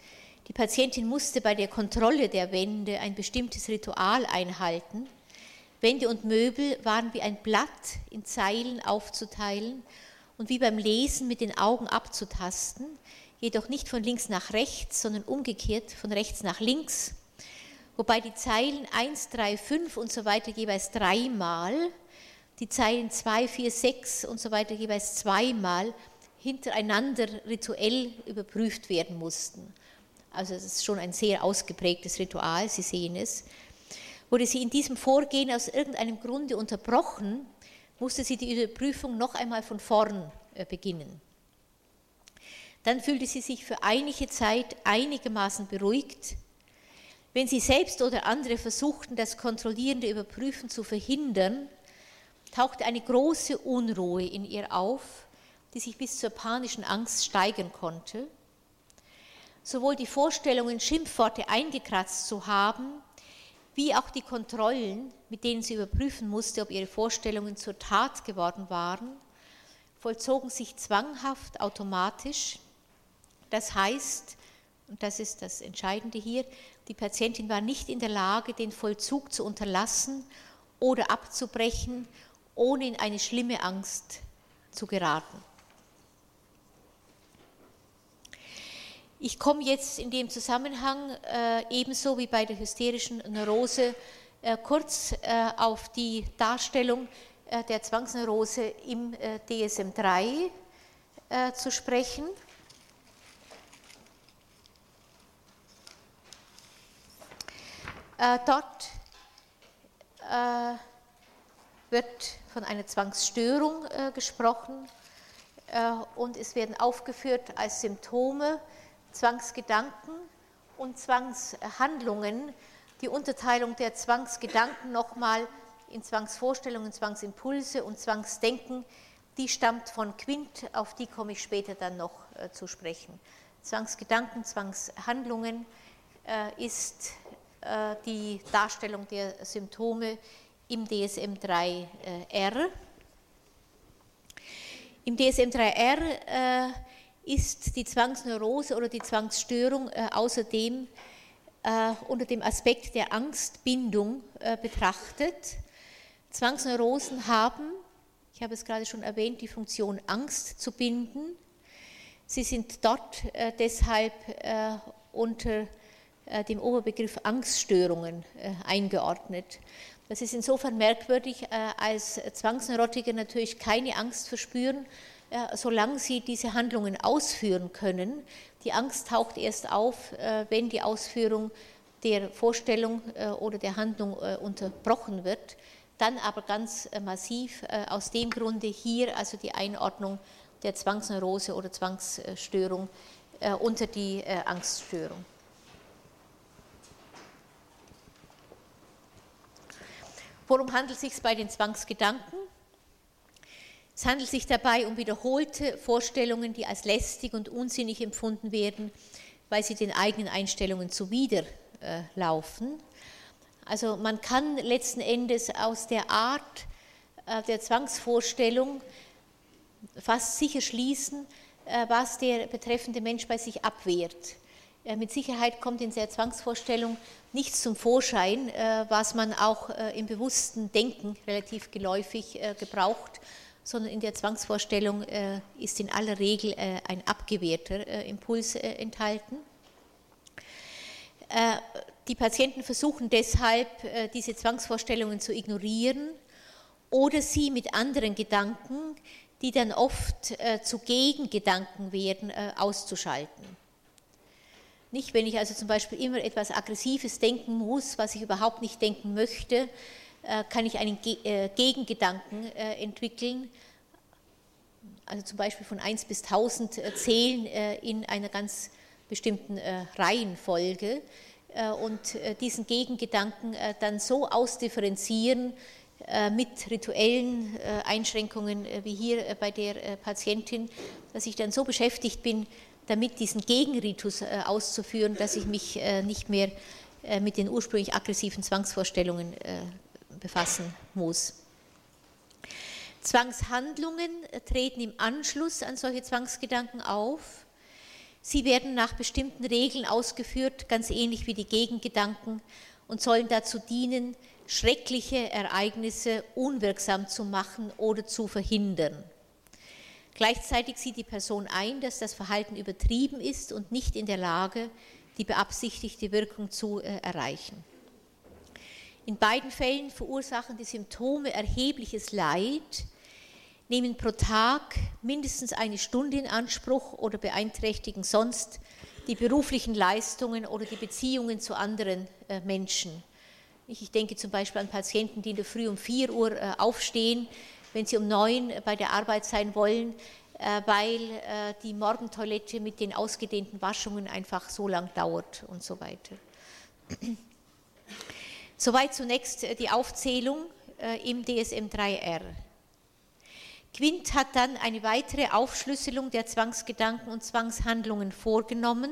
die Patientin musste bei der Kontrolle der Wände ein bestimmtes Ritual einhalten. Wände und Möbel waren wie ein Blatt in Zeilen aufzuteilen und wie beim Lesen mit den Augen abzutasten, jedoch nicht von links nach rechts, sondern umgekehrt von rechts nach links, wobei die Zeilen 1, 3, 5 und so weiter jeweils dreimal, die Zeilen 2, 4, 6 und so weiter jeweils zweimal hintereinander rituell überprüft werden mussten also es ist schon ein sehr ausgeprägtes Ritual, Sie sehen es, wurde sie in diesem Vorgehen aus irgendeinem Grunde unterbrochen, musste sie die Überprüfung noch einmal von vorn äh, beginnen. Dann fühlte sie sich für einige Zeit einigermaßen beruhigt. Wenn sie selbst oder andere versuchten, das kontrollierende Überprüfen zu verhindern, tauchte eine große Unruhe in ihr auf, die sich bis zur panischen Angst steigern konnte sowohl die Vorstellungen, Schimpfworte eingekratzt zu haben, wie auch die Kontrollen, mit denen sie überprüfen musste, ob ihre Vorstellungen zur Tat geworden waren, vollzogen sich zwanghaft automatisch. Das heißt, und das ist das Entscheidende hier, die Patientin war nicht in der Lage, den Vollzug zu unterlassen oder abzubrechen, ohne in eine schlimme Angst zu geraten. Ich komme jetzt in dem Zusammenhang äh, ebenso wie bei der hysterischen Neurose äh, kurz äh, auf die Darstellung äh, der Zwangsneurose im äh, DSM-3 äh, zu sprechen. Dort wird von einer Zwangsstörung gesprochen und es werden aufgeführt als Symptome Zwangsgedanken und Zwangshandlungen, die Unterteilung der Zwangsgedanken nochmal in Zwangsvorstellungen, Zwangsimpulse und Zwangsdenken, die stammt von Quint, auf die komme ich später dann noch äh, zu sprechen. Zwangsgedanken, Zwangshandlungen äh, ist äh, die Darstellung der Symptome im DSM-3R. Äh, Im DSM-3R äh, ist die Zwangsneurose oder die Zwangsstörung äh, außerdem äh, unter dem Aspekt der Angstbindung äh, betrachtet. Zwangsneurosen haben, ich habe es gerade schon erwähnt, die Funktion Angst zu binden. Sie sind dort äh, deshalb äh, unter äh, dem Oberbegriff Angststörungen eingeordnet. Das ist insofern merkwürdig, als Zwangsneurotiker natürlich keine Angst verspüren, solange sie diese Handlungen ausführen können. Die Angst taucht erst auf, äh, wenn die Ausführung der Vorstellung äh, oder der Handlung äh, unterbrochen wird. Dann aber ganz massiv aus dem Grunde hier also die Einordnung der Zwangsneurose oder Zwangsstörung unter die Angststörung. Worum handelt es sich bei den Zwangsgedanken? Es handelt sich dabei um wiederholte Vorstellungen, die als lästig und unsinnig empfunden werden, weil sie den eigenen Einstellungen zuwiderlaufen. Also man kann letzten Endes aus der Art äh, der Zwangsvorstellung fast sicher schließen, äh, was der betreffende Mensch bei sich abwehrt. Äh, mit Sicherheit kommt in der Zwangsvorstellung nichts zum Vorschein, was man auch im bewussten Denken relativ geläufig gebraucht sondern in der Zwangsvorstellung äh, ist in aller Regel äh, ein abgewehrter äh, Impuls enthalten. Die Patienten versuchen deshalb, diese Zwangsvorstellungen zu ignorieren oder sie mit anderen Gedanken, die dann oft zu Gegengedanken werden, auszuschalten. Nicht, wenn ich also zum Beispiel immer etwas Aggressives denken muss, was ich überhaupt nicht denken möchte, äh, kann ich einen äh, Gegengedanken äh, entwickeln, also zum Beispiel von 1 bis 1000 zählen in einer ganz bestimmten Reihenfolge und diesen Gegengedanken dann so ausdifferenzieren mit rituellen Einschränkungen wie hier bei der Patientin, dass ich dann so beschäftigt bin, damit diesen Gegenritus auszuführen, dass ich mich nicht mehr mit den ursprünglich aggressiven Zwangsvorstellungen befassen muss. Zwangshandlungen treten im Anschluss an solche Zwangsgedanken auf. Sie werden nach bestimmten Regeln ausgeführt, ganz ähnlich wie die Gegengedanken, und sollen dazu dienen, schreckliche Ereignisse unwirksam zu machen oder zu verhindern. Gleichzeitig sieht die Person ein, dass das Verhalten übertrieben ist und nicht in der Lage, die beabsichtigte Wirkung zu äh, erreichen. In beiden Fällen verursachen die Symptome erhebliches Leid, nehmen pro Tag mindestens eine Stunde in Anspruch oder beeinträchtigen sonst die beruflichen Leistungen oder die Beziehungen zu anderen äh, Menschen. Ich denke zum Beispiel an Patienten, die in der Früh um 4 Uhr äh, aufstehen, wenn sie um 9 Uhr bei der Arbeit sein wollen, äh, weil äh, die Morgentoilette mit den ausgedehnten Waschungen einfach so lang dauert und so weiter. Soweit zunächst die Aufzählung im DSM 3R. Quint hat dann eine weitere Aufschlüsselung der Zwangsgedanken und Zwangshandlungen vorgenommen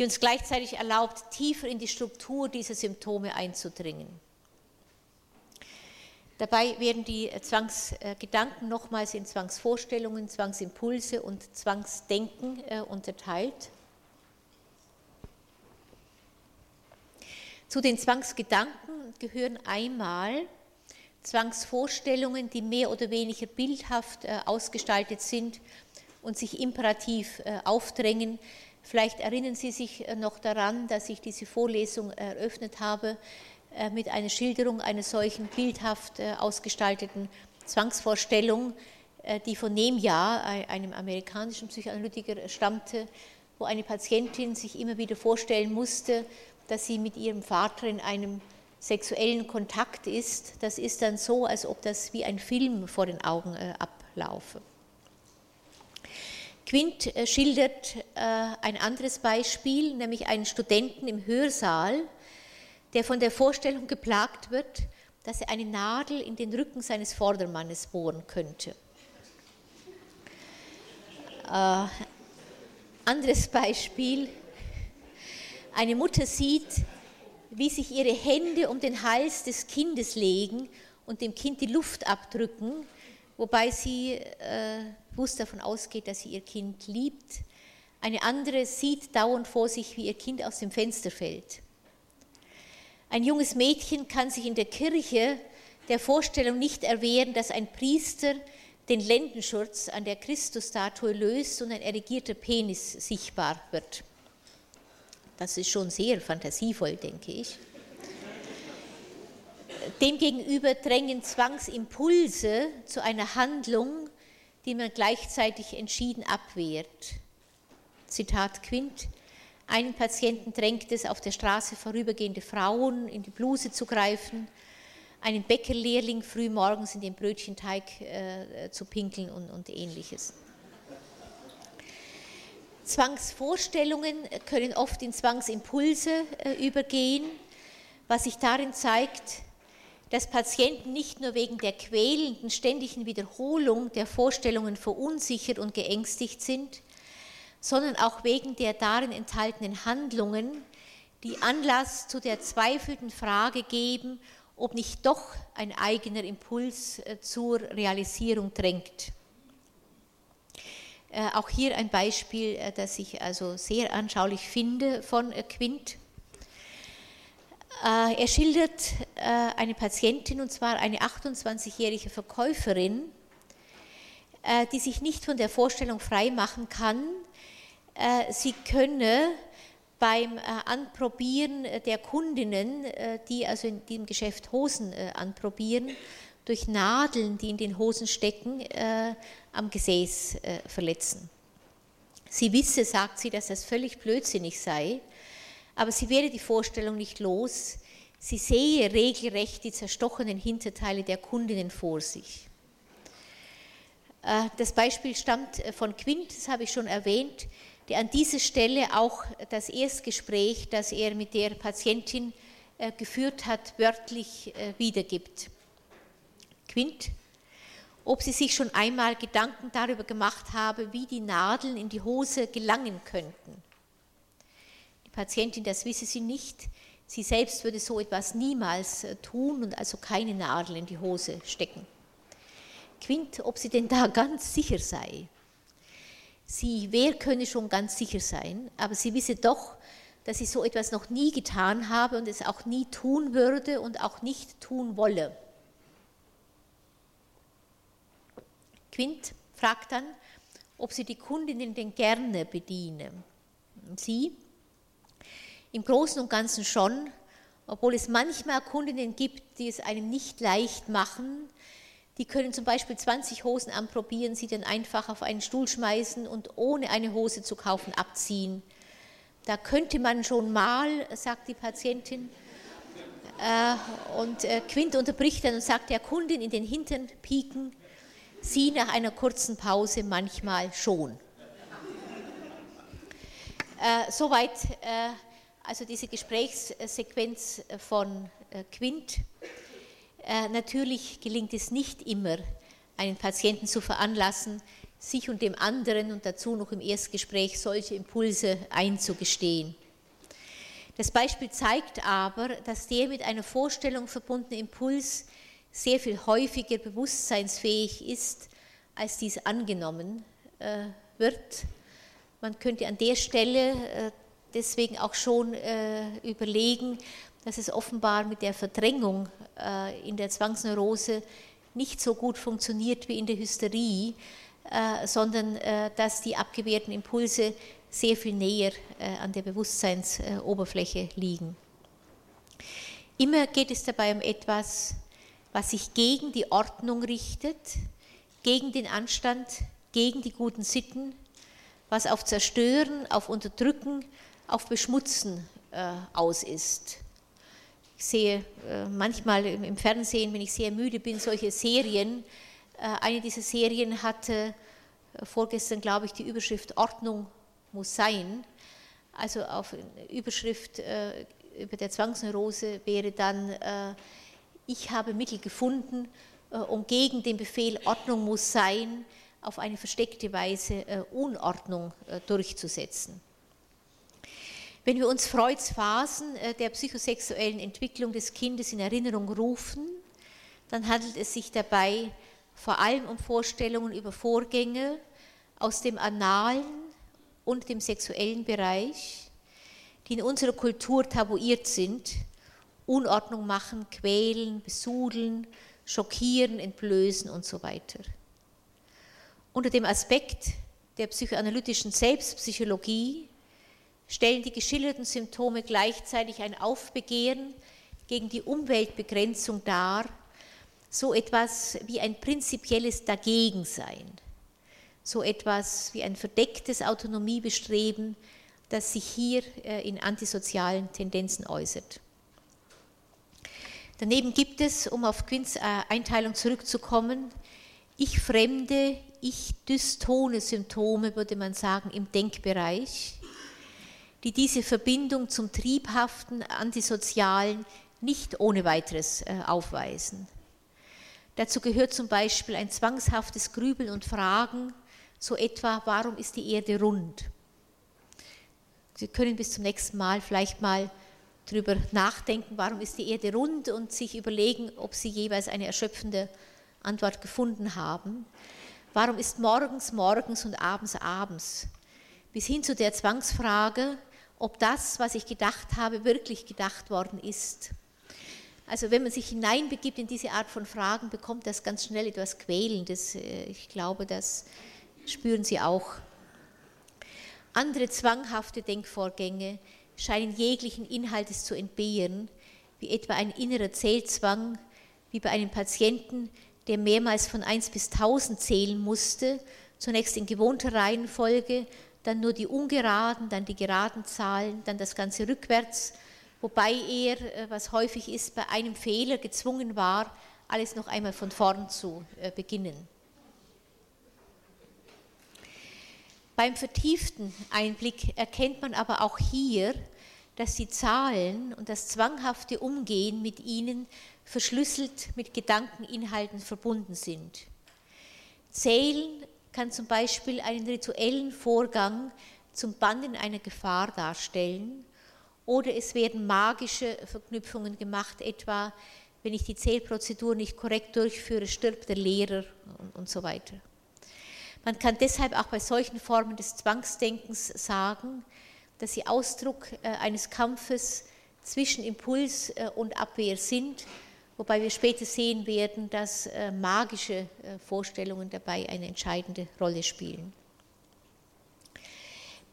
die uns gleichzeitig erlaubt, tiefer in die Struktur dieser Symptome einzudringen. Dabei werden die Zwangsgedanken nochmals in Zwangsvorstellungen, Zwangsimpulse und Zwangsdenken äh, unterteilt. Zu den Zwangsgedanken gehören einmal Zwangsvorstellungen, die mehr oder weniger bildhaft äh, ausgestaltet sind und sich imperativ äh, aufdrängen, Vielleicht erinnern Sie sich äh, noch daran, dass ich diese Vorlesung eröffnet habe äh, mit einer Schilderung einer solchen bildhaft äh, ausgestalteten Zwangsvorstellung, die von Nemja, einem amerikanischen Psychoanalytiker, stammte, wo eine Patientin sich immer wieder vorstellen musste, dass sie mit ihrem Vater in einem sexuellen Kontakt ist. Das ist dann so, als ob das wie ein Film vor den Augen ablaufe. Quint äh, schildert äh, ein anderes Beispiel, nämlich einen Studenten im Hörsaal, der von der Vorstellung geplagt wird, dass er eine Nadel in den Rücken seines Vordermannes bohren könnte. Äh, anderes Beispiel. Eine Mutter sieht, wie sich ihre Hände um den Hals des Kindes legen und dem Kind die Luft abdrücken, wobei sie äh, bewusst davon ausgeht, dass sie ihr Kind liebt. Eine andere sieht dauernd vor sich, wie ihr Kind aus dem Fenster fällt. Ein junges Mädchen kann sich in der Kirche der Vorstellung nicht erwehren, dass ein Priester den Lendenschurz an der Christusstatue löst und ein erigierter Penis sichtbar wird. Das ist schon sehr fantasievoll, denke ich. Demgegenüber drängen Zwangsimpulse zu einer Handlung, die man gleichzeitig entschieden abwehrt. Zitat Quint. Einen Patienten drängt es, auf der Straße vorübergehende Frauen in die Bluse zu greifen, einen Bäckerlehrling früh morgens in den Brötchenteig äh, zu pinkeln und, und ähnliches. Zwangsvorstellungen können oft in Zwangsimpulse äh, übergehen, was sich darin zeigt, dass Patienten nicht nur wegen der quälenden ständigen Wiederholung der Vorstellungen verunsichert und geängstigt sind, sondern auch wegen der darin enthaltenen Handlungen, die Anlass zu der zweifelnden Frage geben, ob nicht doch ein eigener Impuls äh, zur Realisierung drängt. Äh, auch hier ein Beispiel, äh, das ich also sehr anschaulich finde von Quint. Er schildert eine Patientin, und zwar eine 28-jährige Verkäuferin, die sich nicht von der Vorstellung frei machen kann, sie könne beim Anprobieren der Kundinnen, die also in diesem Geschäft Hosen anprobieren, durch Nadeln, die in den Hosen stecken, am Gesäß verletzen. Sie wisse, sagt sie, dass das völlig blödsinnig sei aber sie werde die Vorstellung nicht los, sie sehe regelrecht die zerstochenen Hinterteile der Kundinnen vor sich. Äh, das Beispiel stammt äh, von Quint, das habe ich schon erwähnt, an dieser Stelle auch das Erstgespräch, das er mit der Patientin äh, geführt hat, wörtlich wiedergibt. Quint. ob sie sich schon einmal Gedanken darüber gemacht habe, wie die Nadeln in die Hose gelangen könnten. Die Patientin, das wisse sie nicht. Sie selbst würde so etwas niemals äh, tun und also keine Nadel in die Hose stecken. Quint, ob sie denn da ganz sicher sei. Sie, wer könne schon ganz sicher sein, aber sie wisse doch, dass sie so etwas noch nie getan habe und es auch nie tun würde und auch nicht tun wolle. Quint fragt dann, ob sie die Kundinnen denn gerne bediene. Sie, im Großen und Ganzen schon, obwohl es manchmal Kundinnen gibt, die es einem nicht leicht machen. Die können zum Beispiel 20 Hosen anprobieren, sie dann einfach auf einen Stuhl schmeißen und ohne eine Hose zu kaufen abziehen. Da könnte man schon mal, sagt die Patientin, äh, und äh, Quint unterbricht dann und sagt der Kundin in den Hintern pieken, sie nach einer kurzen Pause manchmal schon. Äh, soweit äh, also diese Gesprächssequenz von äh, Quint. Äh, natürlich gelingt es nicht immer, einen Patienten zu veranlassen, sich und dem anderen und dazu noch im Erstgespräch solche Impulse einzugestehen. Das Beispiel zeigt aber, dass der mit einer Vorstellung verbundene Impuls sehr viel häufiger bewusstseinsfähig ist, als dies angenommen äh, wird. Man könnte an der Stelle äh, deswegen auch schon äh, überlegen, dass es offenbar mit der Verdrängung in der Zwangsneurose nicht so gut funktioniert wie in der Hysterie, sondern dass die abgewehrten Impulse sehr viel näher an der Bewusstseinsoberfläche liegen. Immer geht es dabei um etwas, was sich gegen die Ordnung richtet, gegen den Anstand, gegen die guten Sitten, was auf Zerstören, auf Unterdrücken, auf Beschmutzen äh, aus ist. Ich sehe äh, manchmal im, Fernsehen, wenn ich sehr müde bin, solche Serien. Äh, eine dieser Serien hatte äh, vorgestern, glaube ich, die Überschrift Ordnung muss sein. Also auf Überschrift über der Zwangsneurose wäre dann ich habe Mittel gefunden, um gegen den Befehl Ordnung muss sein, auf eine versteckte Weise Unordnung durchzusetzen. Wenn wir uns Freuds Phasen der psychosexuellen Entwicklung des Kindes in Erinnerung rufen, dann handelt es sich dabei vor allem um Vorstellungen über Vorgänge aus dem analen und dem sexuellen Bereich, die in unserer Kultur tabuiert sind Unordnung machen, quälen, besudeln, schockieren, entblößen und so weiter. Unter dem Aspekt der psychoanalytischen Selbstpsychologie stellen die geschilderten Symptome gleichzeitig ein Aufbegehren gegen die Umweltbegrenzung dar, so etwas wie ein prinzipielles Dagegensein, so etwas wie ein verdecktes Autonomiebestreben, das sich hier äh, in antisozialen Tendenzen äußert. Daneben gibt es, um auf Quints äh, Einteilung zurückzukommen, ich-fremde, ich-dystone Symptome, würde man sagen, im Denkbereich, die diese Verbindung zum triebhaften, antisozialen nicht ohne weiteres äh, aufweisen. Dazu gehört zum Beispiel ein zwangshaftes Grübeln und Fragen, so etwa, warum ist die Erde rund? Sie können bis zum nächsten Mal vielleicht mal darüber nachdenken, warum ist die Erde rund und sich überlegen, ob sie jeweils eine erschöpfende Antwort gefunden haben. Warum ist morgens morgens und abends abends? Bis hin zu der Zwangsfrage, ob das, was ich gedacht habe, wirklich gedacht worden ist. Also wenn man sich hineinbegibt in diese Art von Fragen, bekommt das ganz schnell etwas Quälendes. Ich glaube, das spüren Sie auch. Andere zwanghafte Denkvorgänge scheinen jeglichen Inhaltes zu entbehren, wie etwa ein innerer Zählzwang, wie bei einem Patienten, der mehrmals von 1 bis 1000 zählen musste, zunächst in gewohnter Reihenfolge, dann nur die ungeraden, dann die geraden Zahlen, dann das Ganze rückwärts, wobei er, äh, was häufig ist, bei einem Fehler gezwungen war, alles noch einmal von vorn zu äh, beginnen. Beim vertieften Einblick erkennt man aber auch hier, dass die Zahlen und das zwanghafte Umgehen mit ihnen verschlüsselt mit Gedankeninhalten verbunden sind. Zählen kann zum Beispiel einen rituellen Vorgang zum Bannen einer Gefahr darstellen oder es werden magische Verknüpfungen gemacht, etwa wenn ich die Zählprozedur nicht korrekt durchführe, stirbt der Lehrer und, so weiter. Man kann deshalb auch bei solchen Formen des Zwangsdenkens sagen, dass sie Ausdruck äh, eines Kampfes zwischen Impuls äh, und Abwehr sind, wobei wir später sehen werden, dass äh, magische Vorstellungen dabei eine entscheidende Rolle spielen.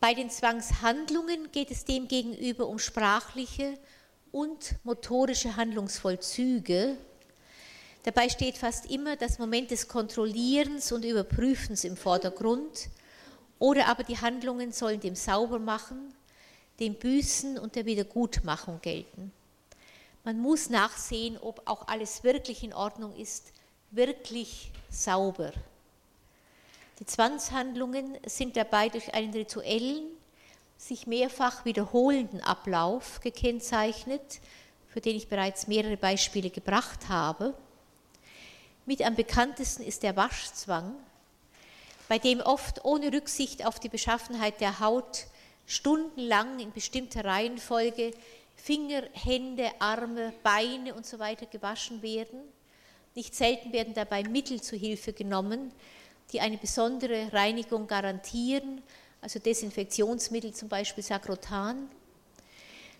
Bei den Zwangshandlungen geht es demgegenüber um sprachliche und motorische Handlungsvollzüge. Dabei steht fast immer das Moment des Kontrollierens und Überprüfens im Vordergrund oder aber die Handlungen sollen dem Saubermachen, dem Büßen und der Wiedergutmachung gelten. Man muss nachsehen, ob auch alles wirklich in Ordnung ist, wirklich sauber. Die Zwangshandlungen sind dabei durch einen rituellen, sich mehrfach wiederholenden Ablauf gekennzeichnet, für den ich bereits mehrere Beispiele gebracht habe. Mit am bekanntesten ist der Waschzwang, bei dem oft ohne Rücksicht auf die Beschaffenheit der Haut stundenlang in bestimmter Reihenfolge Finger, Hände, Arme, Beine und so weiter gewaschen werden. Nicht selten werden dabei Mittel zu Hilfe genommen, die eine besondere Reinigung garantieren, also Desinfektionsmittel, zum Beispiel Sakrotan.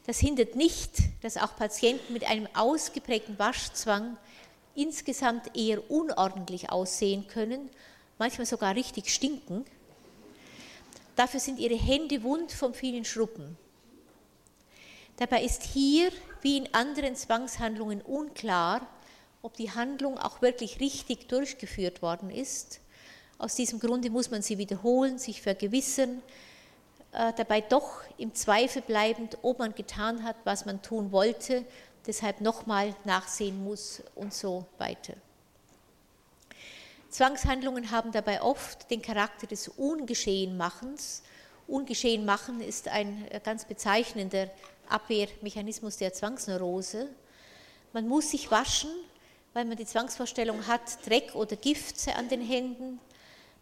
Das hindert nicht, dass auch Patienten mit einem ausgeprägten Waschzwang insgesamt eher unordentlich aussehen können, manchmal sogar richtig stinken. Dafür sind ihre Hände wund vom vielen Schrubben. Dabei ist hier, wie in anderen Zwangshandlungen, unklar, ob die Handlung auch wirklich richtig durchgeführt worden ist aus diesem Grunde muss man sie wiederholen, sich vergewissern, äh, dabei doch im Zweifel bleibend, ob man getan hat, was man tun wollte, deshalb nochmal nachsehen muss und so weiter. Zwangshandlungen haben dabei oft den Charakter des Ungeschehenmachens. Ungeschehen machen ist ein äh, ganz bezeichnender Abwehrmechanismus der Zwangsneurose. Man muss sich waschen, weil man die Zwangsvorstellung hat, Dreck oder Gift an den Händen.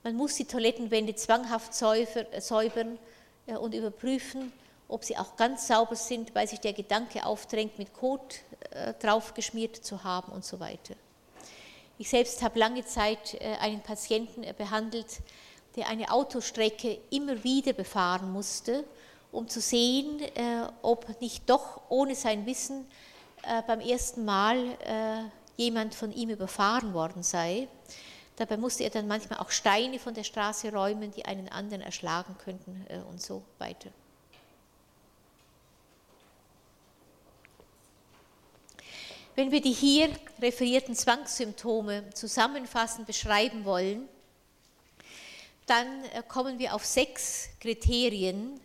Man muss die Toilettenwände zwanghaft säubern äh, und überprüfen, ob sie auch ganz sauber sind, weil sich der Gedanke aufdrängt, mit Kot äh, draufgeschmiert zu haben und so weiter. Ich selbst habe lange Zeit äh, einen Patienten behandelt, der eine Autostrecke immer wieder befahren musste, um zu sehen, ob nicht doch ohne sein Wissen beim ersten Mal jemand von ihm überfahren worden sei. Dabei musste er dann manchmal auch Steine von der Straße räumen, die einen anderen erschlagen könnten äh, und so weiter. Wenn wir die hier referierten Zwangssymptome zusammenfassend beschreiben wollen, dann äh, kommen wir auf sechs Kriterien,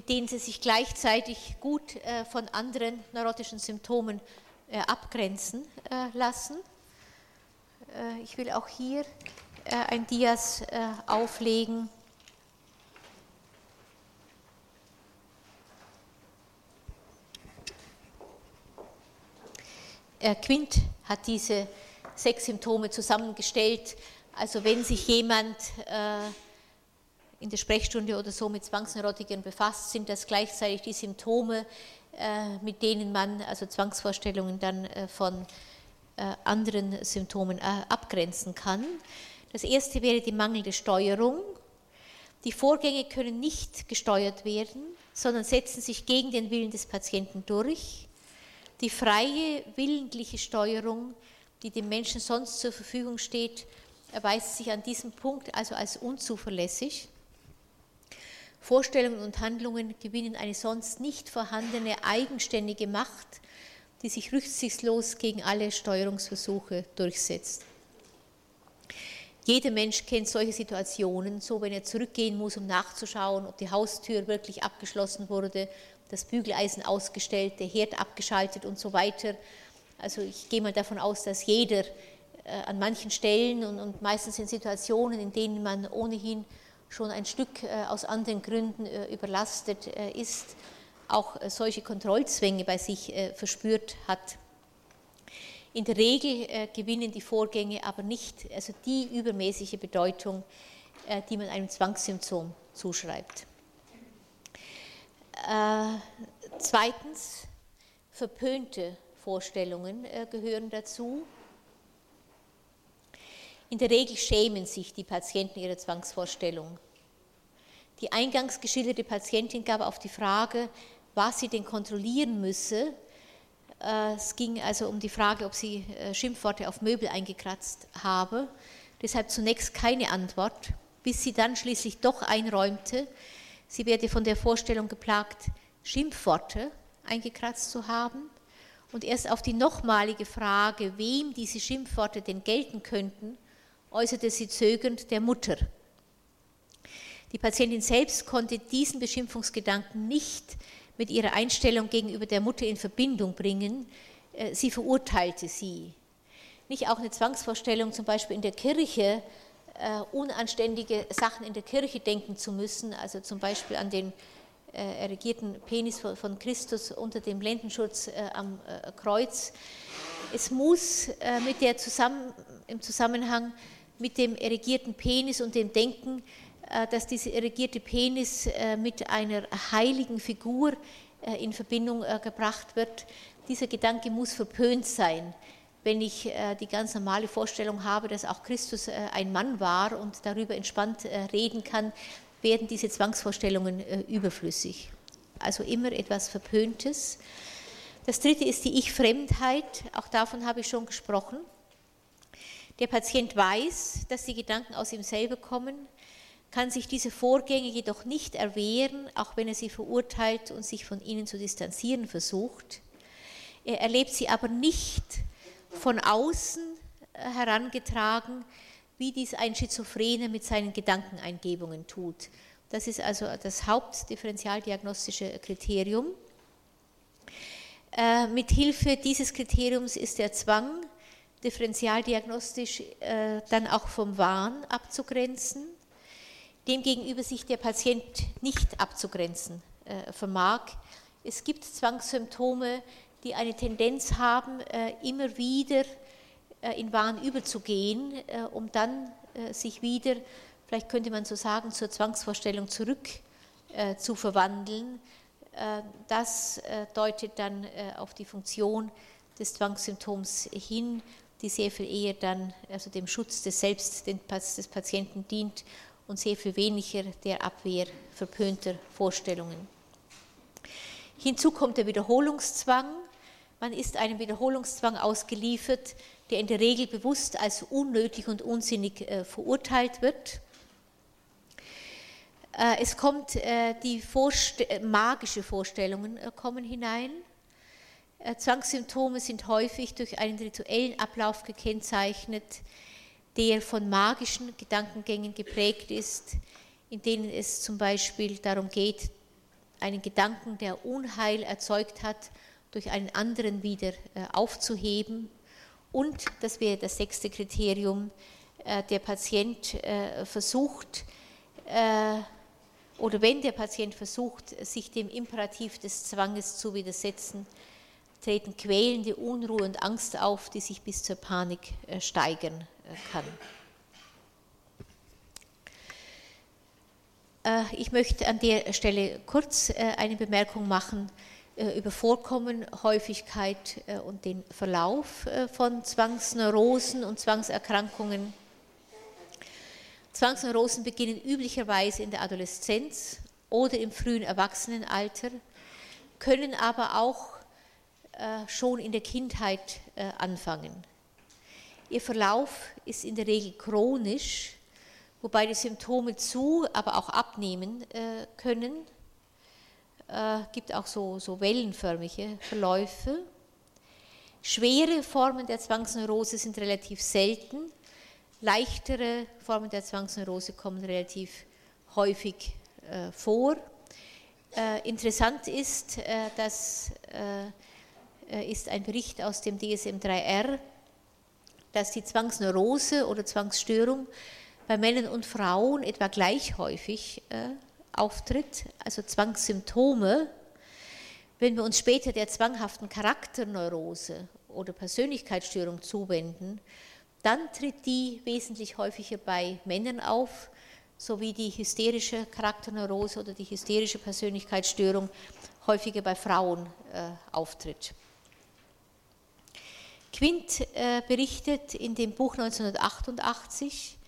mit denen sie sich gleichzeitig gut äh, von anderen neurotischen Symptomen abgrenzen lassen. Äh, ich will auch hier äh, ein Dias äh, auflegen. Quint hat diese sechs Symptome zusammengestellt. Also wenn sich jemand in der Sprechstunde oder so mit Zwangsneurotikern befasst, sind das gleichzeitig die Symptome, mit denen man also Zwangsvorstellungen dann von äh, anderen Symptomen äh, abgrenzen kann. Das erste wäre die mangelnde Steuerung. Die Vorgänge können nicht gesteuert werden, sondern setzen sich gegen den Willen des Patienten durch. Die freie, willentliche Steuerung, die dem Menschen sonst zur Verfügung steht, erweist sich an diesem Punkt also als unzuverlässig. Vorstellungen und Handlungen gewinnen eine sonst nicht vorhandene eigenständige Macht die sich rücksichtslos gegen alle Steuerungsversuche durchsetzt. Jeder Mensch kennt solche Situationen, so wenn er zurückgehen muss, um nachzuschauen, ob die Haustür wirklich abgeschlossen wurde, das Bügeleisen ausgestellt, der Herd abgeschaltet und so weiter. Also ich gehe mal davon aus, dass jeder äh, an manchen Stellen und, und, meistens in Situationen, in denen man ohnehin schon ein Stück äh, aus anderen Gründen äh, überlastet äh, ist, auch solche Kontrollzwänge bei sich verspürt hat. In der Regel gewinnen die Vorgänge aber nicht also die übermäßige Bedeutung, die man einem Zwangssymptom zuschreibt. Zweitens, verpönte Vorstellungen gehören dazu. In der Regel schämen sich die Patienten ihrer Zwangsvorstellung. Die eingangs geschilderte Patientin gab auf die Frage, was sie denn kontrollieren müsse. Äh, es ging also um die Frage, ob sie äh, Schimpfworte auf Möbel eingekratzt habe. Deshalb zunächst keine Antwort, bis sie dann schließlich doch einräumte, sie werde von der Vorstellung geplagt, Schimpfworte eingekratzt zu haben. Und erst auf die nochmalige Frage, wem diese Schimpfworte denn gelten könnten, äußerte sie zögernd der Mutter. Die Patientin selbst konnte diesen Beschimpfungsgedanken nicht mit ihrer Einstellung gegenüber der Mutter in Verbindung bringen. Äh, sie verurteilte sie. Nicht auch eine Zwangsvorstellung, zum Beispiel in der Kirche, äh, unanständige Sachen in der Kirche denken zu müssen, also zum Beispiel an den äh, erregierten Penis von Christus unter dem Lendenschutz am Kreuz. Es muss mit der zusammen, im Zusammenhang mit dem erregierten Penis und dem Denken, äh, dass dieser erregierte Penis äh, mit einer heiligen Figur äh, in Verbindung gebracht wird. Dieser Gedanke muss verpönt sein. Wenn ich die ganz normale Vorstellung habe, dass auch Christus ein Mann war und darüber entspannt reden kann, werden diese Zwangsvorstellungen überflüssig. Also immer etwas Verpöntes. Das dritte ist die Ich-Fremdheit. Auch davon habe ich schon gesprochen. Der Patient weiß, dass die Gedanken aus ihm selber kommen, kann sich diese Vorgänge jedoch nicht erwehren, auch wenn er sie verurteilt und sich von ihnen zu distanzieren versucht. Er erlebt sie aber nicht von außen äh, herangetragen, wie dies ein Schizophrener mit seinen Gedankeneingebungen tut. Das ist also das hauptdifferenzialdiagnostische Kriterium. Äh, mit Hilfe dieses Kriteriums ist der Zwang differentialdiagnostisch äh, dann auch vom Wahn abzugrenzen, demgegenüber sich der Patient nicht abzugrenzen äh, vermag. Es gibt Zwangssymptome, die eine Tendenz haben, äh, immer wieder äh, in Wahn überzugehen, äh, um dann äh, sich wieder, vielleicht könnte man so sagen, zur Zwangsvorstellung zurück zu verwandeln. Das deutet dann auf die Funktion des Zwangssymptoms hin, die sehr viel eher dann also dem Schutz des Selbst des Patienten dient und sehr viel weniger der Abwehr verpönter Vorstellungen. Hinzu kommt der Wiederholungszwang. Man ist einem Wiederholungszwang ausgeliefert, der in der Regel bewusst als unnötig und unsinnig äh, verurteilt wird. Äh, es kommt äh, die Vorst magische Vorstellungen kommen hinein. Äh, Zwangssymptome sind häufig durch einen rituellen Ablauf gekennzeichnet, der von magischen Gedankengängen geprägt ist, in denen es zum Beispiel darum geht, einen Gedanken, der Unheil erzeugt hat, durch einen anderen wieder äh, aufzuheben. Und, das wäre das sechste Kriterium, äh, der Patient versucht, oder wenn der Patient versucht, sich dem Imperativ des Zwanges zu widersetzen, treten quälende Unruhe und Angst auf, die sich bis zur Panik äh, steigern äh, kann. Äh, ich möchte an der Stelle kurz eine Bemerkung machen über Vorkommen, Häufigkeit und den Verlauf von Zwangsneurosen und Zwangserkrankungen. Zwangsneurosen beginnen üblicherweise in der Adoleszenz oder im frühen Erwachsenenalter, können aber auch schon in der Kindheit äh, anfangen. Ihr Verlauf ist in der Regel chronisch, wobei die Symptome zu, aber auch abnehmen äh, können. Es gibt auch so, so wellenförmige Verläufe. Schwere Formen der Zwangsneurose sind relativ selten. Leichtere Formen der Zwangsneurose kommen relativ häufig vor. interessant ist, dass äh, ist ein Bericht aus dem DSM-3R, dass die Zwangsneurose oder Zwangsstörung bei Männern und Frauen etwa gleich häufig äh, auftritt, also Zwangssymptome. Wenn wir uns später der zwanghaften Charakterneurose oder Persönlichkeitsstörung zuwenden, dann tritt die wesentlich häufiger bei Männern auf, sowie die hysterische Charakterneurose oder die hysterische Persönlichkeitsstörung häufiger bei Frauen äh, auftritt. Quint äh, berichtet in dem Buch 1988,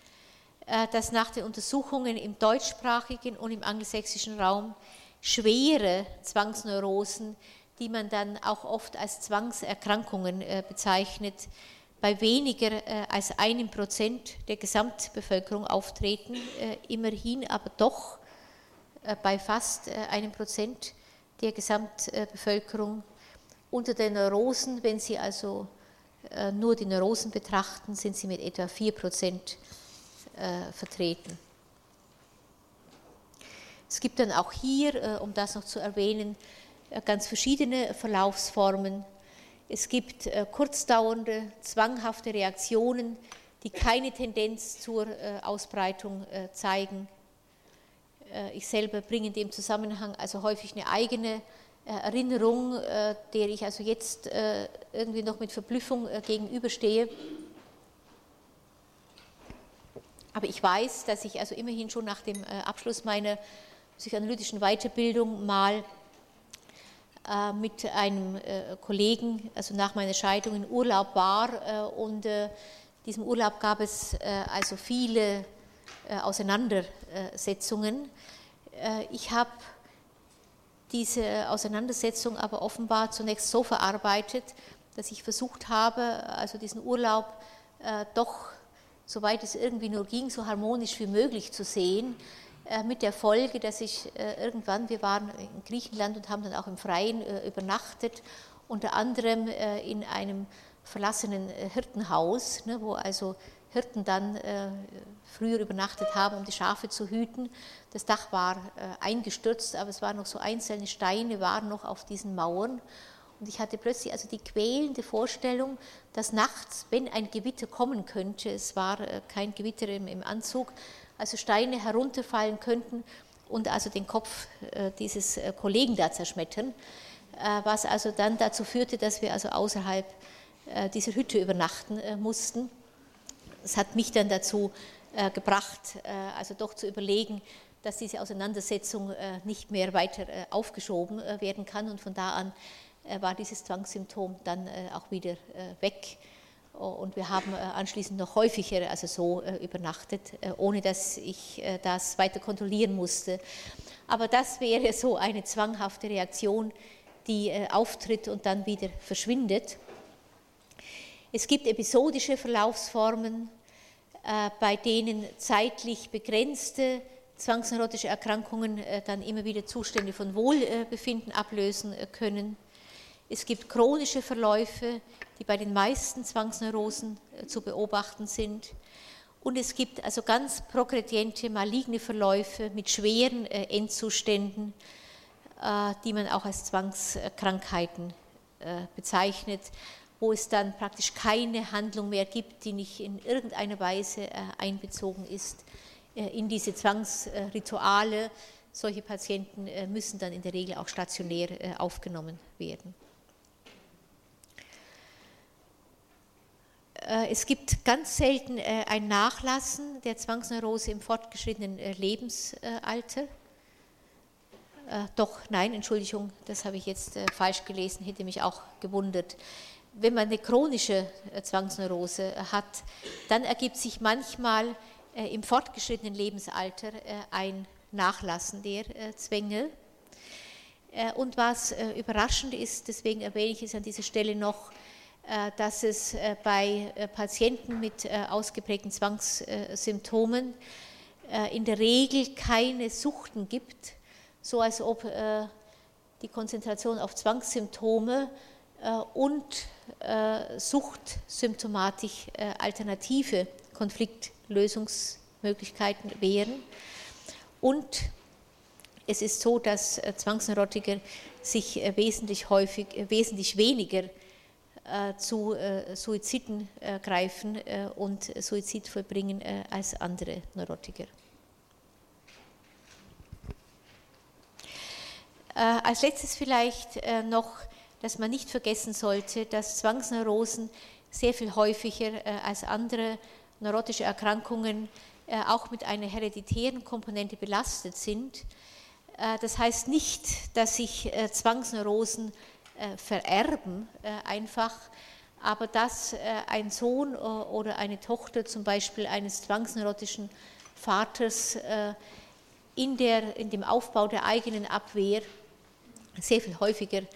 äh, dass nach den Untersuchungen im deutschsprachigen und im angelsächsischen Raum schwere Zwangsneurosen, die man dann auch oft als Zwangserkrankungen äh, bezeichnet, bei weniger äh, als einem Prozent der Gesamtbevölkerung auftreten, äh, immerhin aber doch äh, bei fast einem Prozent der Gesamtbevölkerung. Unter den Neurosen, wenn Sie also nur die Neurosen betrachten, sind sie mit etwa 4 Prozent vertreten. Es gibt dann auch hier, um das noch zu erwähnen, ganz verschiedene Verlaufsformen. Es gibt äh, kurzdauernde, zwanghafte Reaktionen, die keine Tendenz zur äh, Ausbreitung äh, zeigen. Ich selber bringe in dem Zusammenhang also häufig eine eigene Erinnerung, der ich also jetzt irgendwie noch mit Verblüffung gegenüberstehe. Aber ich weiß, dass ich also immerhin schon nach dem Abschluss meiner psychoanalytischen Weiterbildung mal äh, mit einem äh, Kollegen, also nach meiner Scheidung in Urlaub war äh, und diesem Urlaub gab es also viele Auseinandersetzungen. Ich habe diese Auseinandersetzung aber offenbar zunächst so verarbeitet, dass ich versucht habe, also diesen Urlaub doch, soweit es irgendwie nur ging, so harmonisch wie möglich zu sehen, äh, mit der Folge, dass ich äh, irgendwann, wir waren in Griechenland und haben dann auch im Freien äh, übernachtet, unter anderem in einem verlassenen Hirtenhaus, ne, wo also Hirten dann früher übernachtet haben, um die Schafe zu hüten. Das Dach war eingestürzt, aber es waren noch so einzelne Steine, waren noch auf diesen Mauern. Und ich hatte plötzlich also die quälende Vorstellung, dass nachts, wenn ein Gewitter kommen könnte, es war kein Gewitter im Anzug, also Steine herunterfallen könnten und also den Kopf äh, dieses äh, Kollegen da zerschmettern, äh, was also dann dazu führte, dass wir also außerhalb dieser Hütte übernachten mussten. Es hat mich dann dazu gebracht, also doch zu überlegen, dass diese Auseinandersetzung nicht mehr weiter aufgeschoben werden kann und von da an war dieses Zwangssymptom dann auch wieder weg. Und wir haben äh, anschließend noch häufiger also so äh, übernachtet, äh, ohne dass ich das weiter kontrollieren musste. Aber das wäre so eine zwanghafte Reaktion, die auftritt und dann wieder verschwindet. Es gibt episodische Verlaufsformen, bei denen zeitlich begrenzte zwangsneurotische Erkrankungen dann immer wieder Zustände von Wohlbefinden ablösen können. Es gibt chronische Verläufe, die bei den meisten Zwangsneurosen äh, zu beobachten sind. Und es gibt also ganz progrediente maligne Verläufe mit schweren äh, Endzuständen, äh, die man auch als Zwangskrankheiten bezeichnet, wo es dann praktisch keine Handlung mehr gibt, die nicht in irgendeiner Weise einbezogen ist in diese Zwangsrituale. Solche Patienten müssen dann in der Regel auch stationär aufgenommen werden. Äh, es gibt ganz selten äh, ein Nachlassen der Zwangsneurose im fortgeschrittenen äh, Lebensalter. Doch, nein, Entschuldigung, das habe ich jetzt falsch gelesen, hätte mich auch gewundert. Wenn man eine chronische Zwangsneurose hat, dann ergibt sich manchmal im fortgeschrittenen Lebensalter ein Nachlassen der Zwänge. Und was überraschend ist, deswegen erwähne ich es an dieser Stelle noch, äh, dass es äh, bei äh, Patienten mit ausgeprägten Zwangssymptomen in der Regel keine Suchten gibt, so als ob die Konzentration auf Zwangssymptome und Suchtsymptomatik alternative Konfliktlösungsmöglichkeiten wären. Und es ist so, dass Zwangsneurotiker sich wesentlich häufig, wesentlich weniger äh, zu äh, Suiziden äh, greifen und Suizid vollbringen als andere Neurotiker. Als letztes vielleicht noch dass man nicht vergessen sollte, dass Zwangsneurosen sehr viel häufiger als andere neurotische Erkrankungen auch mit einer hereditären Komponente belastet sind. Das heißt nicht, dass sich Zwangsneurosen vererben einfach, aber dass ein Sohn oder eine Tochter zum Beispiel eines zwangsneurotischen Vaters in, der, in dem Aufbau der eigenen Abwehr sehr viel häufiger äh,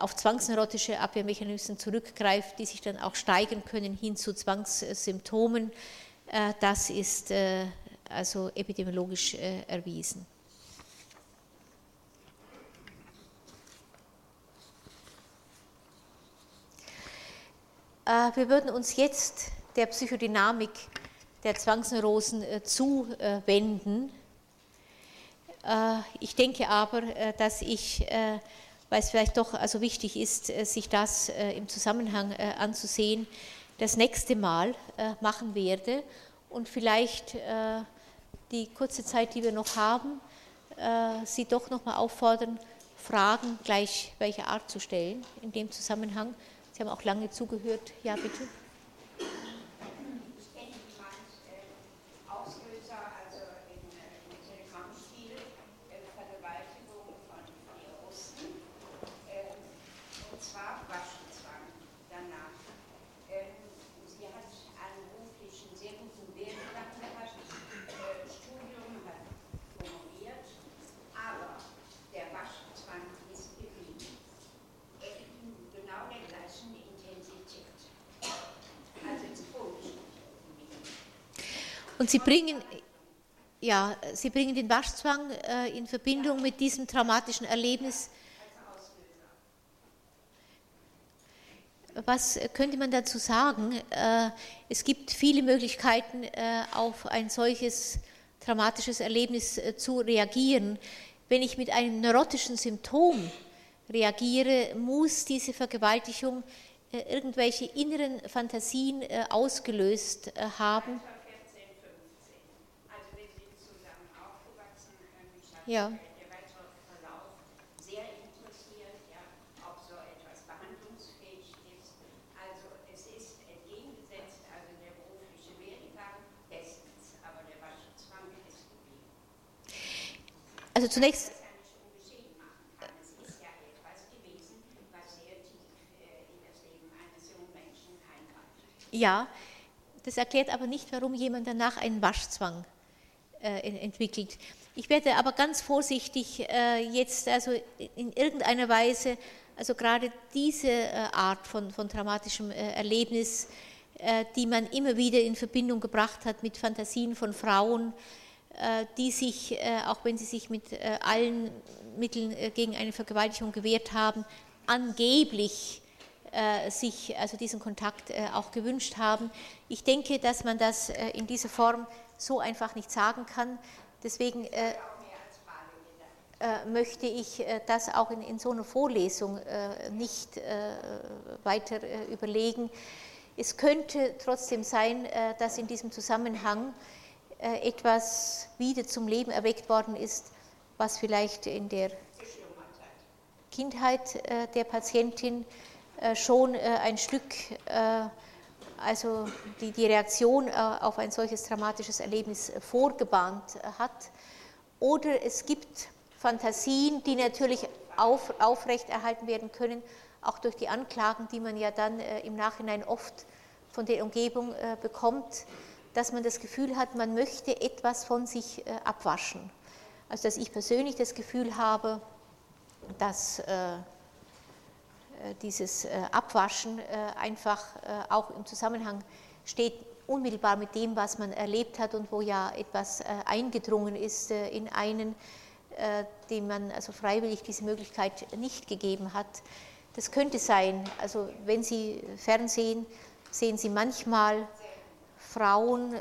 auf zwangsneurotische Abwehrmechanismen zurückgreift, die sich dann auch steigern können hin zu Zwangssymptomen. Äh, das ist äh, also epidemiologisch erwiesen. Wir würden uns jetzt der Psychodynamik der Zwangsneurosen zuwenden. Äh, ich denke aber, äh, dass ich, äh, weil es vielleicht doch also wichtig ist, sich das im Zusammenhang anzusehen, das nächste Mal machen werde und vielleicht die kurze Zeit, die wir noch haben, Sie doch nochmal auffordern, Fragen gleich welcher Art zu stellen in dem Zusammenhang. Sie haben auch lange zugehört. Ja, bitte. Und Sie bringen, ja, Sie bringen den Waschzwang äh, in Verbindung mit diesem traumatischen Erlebnis. Was könnte man dazu sagen? Äh, es gibt viele Möglichkeiten, äh, auf ein solches traumatisches Erlebnis äh, zu reagieren. Wenn ich mit einem neurotischen Symptom reagiere, muss diese Vergewaltigung irgendwelche inneren Fantasien ausgelöst haben Ja. Der weitere Verlauf sehr interessiert, ja, ob so etwas behandlungsfähig ist. Also es ist entgegengesetzt, also der berufliche Werdegang bestens, aber der Waschzwang ist geblieben. Also zunächst. Ja, das erklärt aber nicht, warum jemand danach einen Waschzwang äh, entwickelt. Ich werde aber ganz vorsichtig äh, jetzt also in irgendeiner Weise, also gerade diese äh, Art von, von dramatischem äh, Erlebnis, die man immer wieder in Verbindung gebracht hat mit Fantasien von Frauen, die sich, auch wenn sie sich mit allen Mitteln gegen eine Vergewaltigung gewehrt haben, angeblich sich also diesen Kontakt auch gewünscht haben. Ich denke, dass man das in dieser Form so einfach nicht sagen kann. Deswegen äh, äh, möchte ich äh, das auch in, in so einer Vorlesung äh, nicht äh, weiter überlegen. Es könnte trotzdem sein, dass in diesem Zusammenhang etwas wieder zum Leben erweckt worden ist, was vielleicht in der Kindheit der Patientin schon ein Stück also die, die Reaktion äh, auf ein solches dramatisches Erlebnis äh, vorgebahnt äh, hat. Oder es gibt Fantasien, die natürlich auf, aufrechterhalten werden können, auch durch die Anklagen, die man ja dann im Nachhinein oft von der Umgebung bekommt, dass man das Gefühl hat, man möchte etwas von sich abwaschen. Also dass ich persönlich das Gefühl habe, dass dieses äh, Abwaschen äh, einfach auch im Zusammenhang steht unmittelbar mit dem, was man erlebt hat und wo ja etwas eingedrungen ist in einen, dem man also freiwillig diese Möglichkeit nicht gegeben hat. Das könnte sein, also wenn Sie Fernsehen, sehen Sie manchmal Frauen,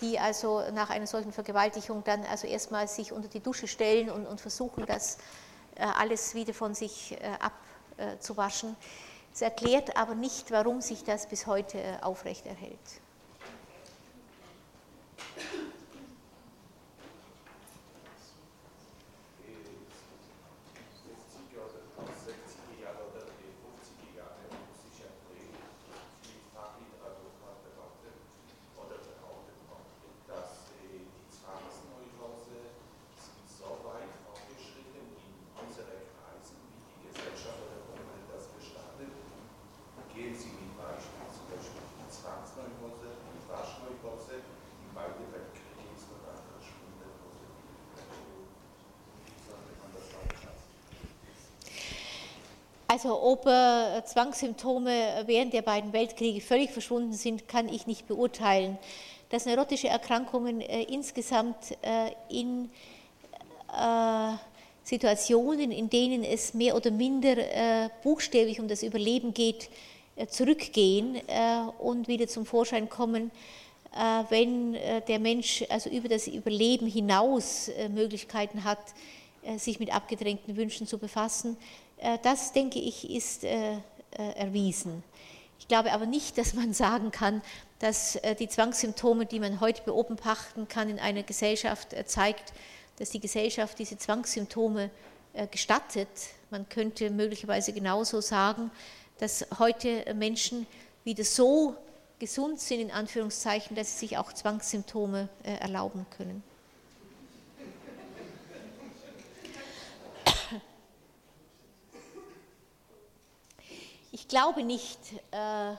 die also nach einer solchen Vergewaltigung dann also erstmal sich unter die Dusche stellen und, versuchen, das alles wieder von sich ab äh, zu waschen. Es erklärt aber nicht, warum sich das bis heute äh, aufrechterhält. Ob äh, Zwangssymptome während der beiden Weltkriege völlig verschwunden sind, kann ich nicht beurteilen. Dass neurotische Erkrankungen äh, insgesamt äh, in äh, Situationen, in denen es mehr oder minder äh, buchstäblich um das Überleben geht, äh, zurückgehen und wieder zum Vorschein kommen, wenn der Mensch also über das Überleben hinaus Möglichkeiten hat, sich mit abgedrängten Wünschen zu befassen, äh, das, denke ich, ist äh, äh, erwiesen. Ich glaube aber nicht, dass man sagen kann, dass die Zwangssymptome, die man heute beobachten kann in einer Gesellschaft, zeigt, dass die Gesellschaft diese Zwangssymptome gestattet. Man könnte möglicherweise genauso sagen, dass heute Menschen wieder so gesund sind, in Anführungszeichen, dass sie sich auch Zwangssymptome erlauben können. Ich glaube nicht, äh,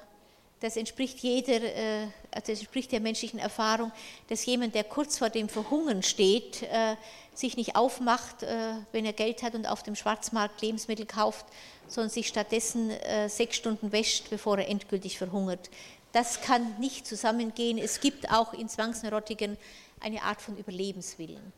das entspricht jeder, äh, also entspricht der menschlichen Erfahrung, dass jemand, der kurz vor dem Verhungern steht, äh, sich nicht aufmacht, wenn er Geld hat und auf dem Schwarzmarkt Lebensmittel kauft, sondern sich stattdessen sechs Stunden wäscht, bevor er endgültig verhungert. Das kann nicht zusammengehen. Es gibt auch in Zwangsneurotiken eine Art von Überlebenswillen.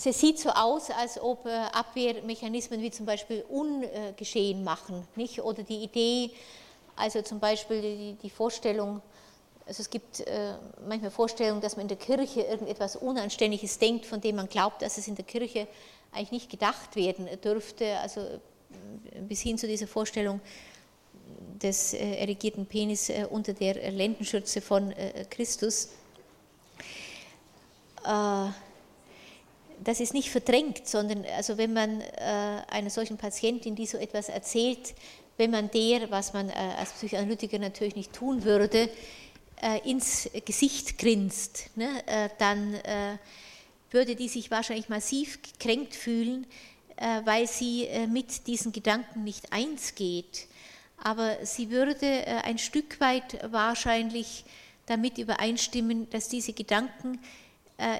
Also es sieht so aus, als ob äh, Abwehrmechanismen wie zum Beispiel ungeschehen machen, nicht? Oder die Idee, also zum Beispiel die, Vorstellung, also es gibt äh, manchmal Vorstellungen, dass man in der Kirche irgendetwas Unanständiges denkt, von dem man glaubt, dass es in der Kirche eigentlich nicht gedacht werden dürfte. Also äh, bis hin zu dieser Vorstellung des erregierten Penis unter der Lendenschürze von Christus das ist nicht verdrängt, sondern also wenn man äh, einer solchen Patientin, die so etwas erzählt, wenn man der, was man äh, als Psychoanalytiker natürlich nicht tun würde, äh, ins Gesicht grinst, ne, äh, dann äh, würde die sich wahrscheinlich massiv gekränkt fühlen, äh, weil sie mit diesen Gedanken nicht eins geht. Aber sie würde ein Stück weit wahrscheinlich damit übereinstimmen, dass diese Gedanken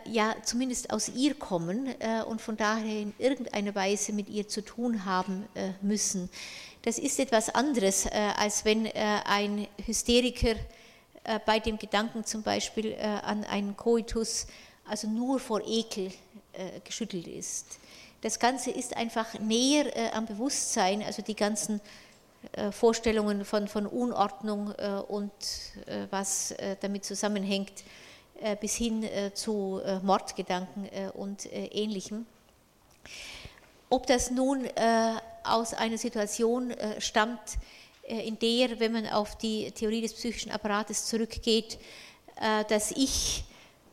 ja zumindest aus ihr kommen äh, und von daher in irgendeiner Weise mit ihr zu tun haben äh, müssen. Das ist etwas anderes, als wenn ein Hysteriker bei dem Gedanken zum Beispiel an einen Koitus also nur vor Ekel geschüttelt ist. Das Ganze ist einfach näher am Bewusstsein, also die ganzen Vorstellungen von, von Unordnung und was damit zusammenhängt, äh, bis hin äh, zu äh, Mordgedanken und ähnlichem. Ob das nun aus einer Situation stammt, in der, wenn man auf die Theorie des psychischen Apparates zurückgeht, dass ich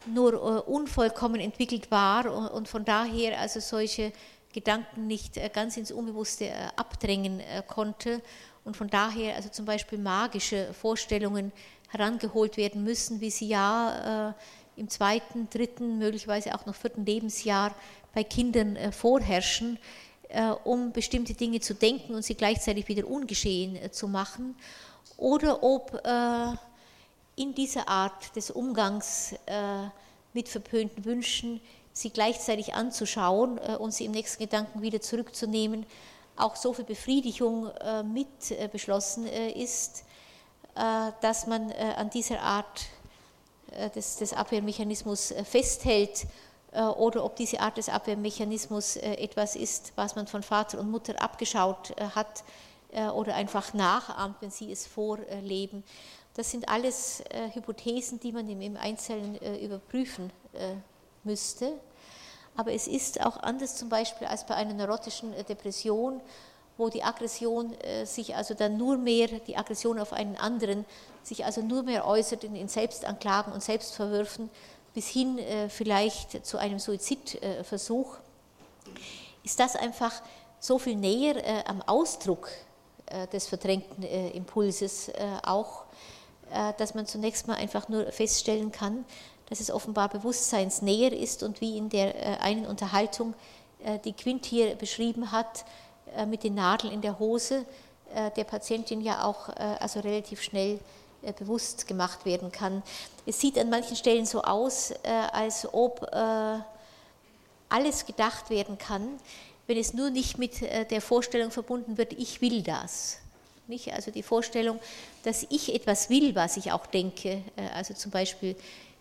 nur unvollkommen entwickelt war und von daher also solche Gedanken nicht ganz ins Unbewusste abdrängen konnte und von daher also zum Beispiel magische Vorstellungen herangeholt werden müssen, wie sie ja äh, im zweiten, dritten, möglicherweise auch noch vierten Lebensjahr bei Kindern äh, vorherrschen, äh, um bestimmte Dinge zu denken und sie gleichzeitig wieder ungeschehen äh, zu machen, oder ob äh, in dieser Art des Umgangs äh, mit verpönten Wünschen sie gleichzeitig anzuschauen und sie im nächsten Gedanken wieder zurückzunehmen, auch so viel Befriedigung mit beschlossen ist, äh, dass man äh, an dieser Art äh, des, des Abwehrmechanismus festhält oder ob diese Art des Abwehrmechanismus etwas ist, was man von Vater und Mutter abgeschaut hat oder einfach nachahmt, wenn sie es vorleben. Das sind alles Hypothesen, die man im Einzelnen überprüfen müsste. Aber es ist auch anders zum Beispiel als bei einer neurotischen Depression wo die Aggression äh, sich also dann nur mehr, die Aggression auf einen anderen, sich also nur mehr äußert in, in Selbstanklagen und Selbstverwürfen, bis hin äh, vielleicht zu einem Suizidversuch, ist das einfach so viel näher äh, am Ausdruck äh, des verdrängten äh, Impulses äh, auch, äh, dass man zunächst mal einfach nur feststellen kann, dass es offenbar bewusstseinsnäher ist und wie in der einen Unterhaltung die Quint hier beschrieben hat, äh, mit den Nadeln in der Hose äh, der Patientin ja auch äh, also relativ schnell bewusst gemacht werden kann. Es sieht an manchen Stellen so aus, als ob alles gedacht werden kann, wenn es nur nicht mit der Vorstellung verbunden wird, ich will das. Nicht? Also die Vorstellung, dass ich etwas will, was ich auch denke, also zum Beispiel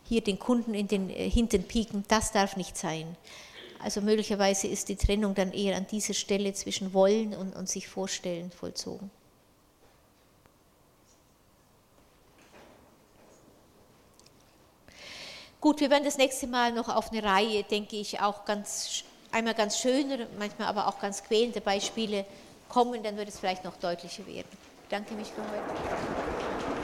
hier den Kunden in den Hintern pieken, das darf nicht sein. Also möglicherweise ist die Trennung dann eher an dieser Stelle zwischen Wollen und, und sich vorstellen vollzogen. Gut, wir werden das nächste Mal noch auf eine Reihe, denke ich, auch ganz, einmal ganz schöne, manchmal aber auch ganz quälende Beispiele kommen, dann wird es vielleicht noch deutlicher werden. Ich danke mich für heute.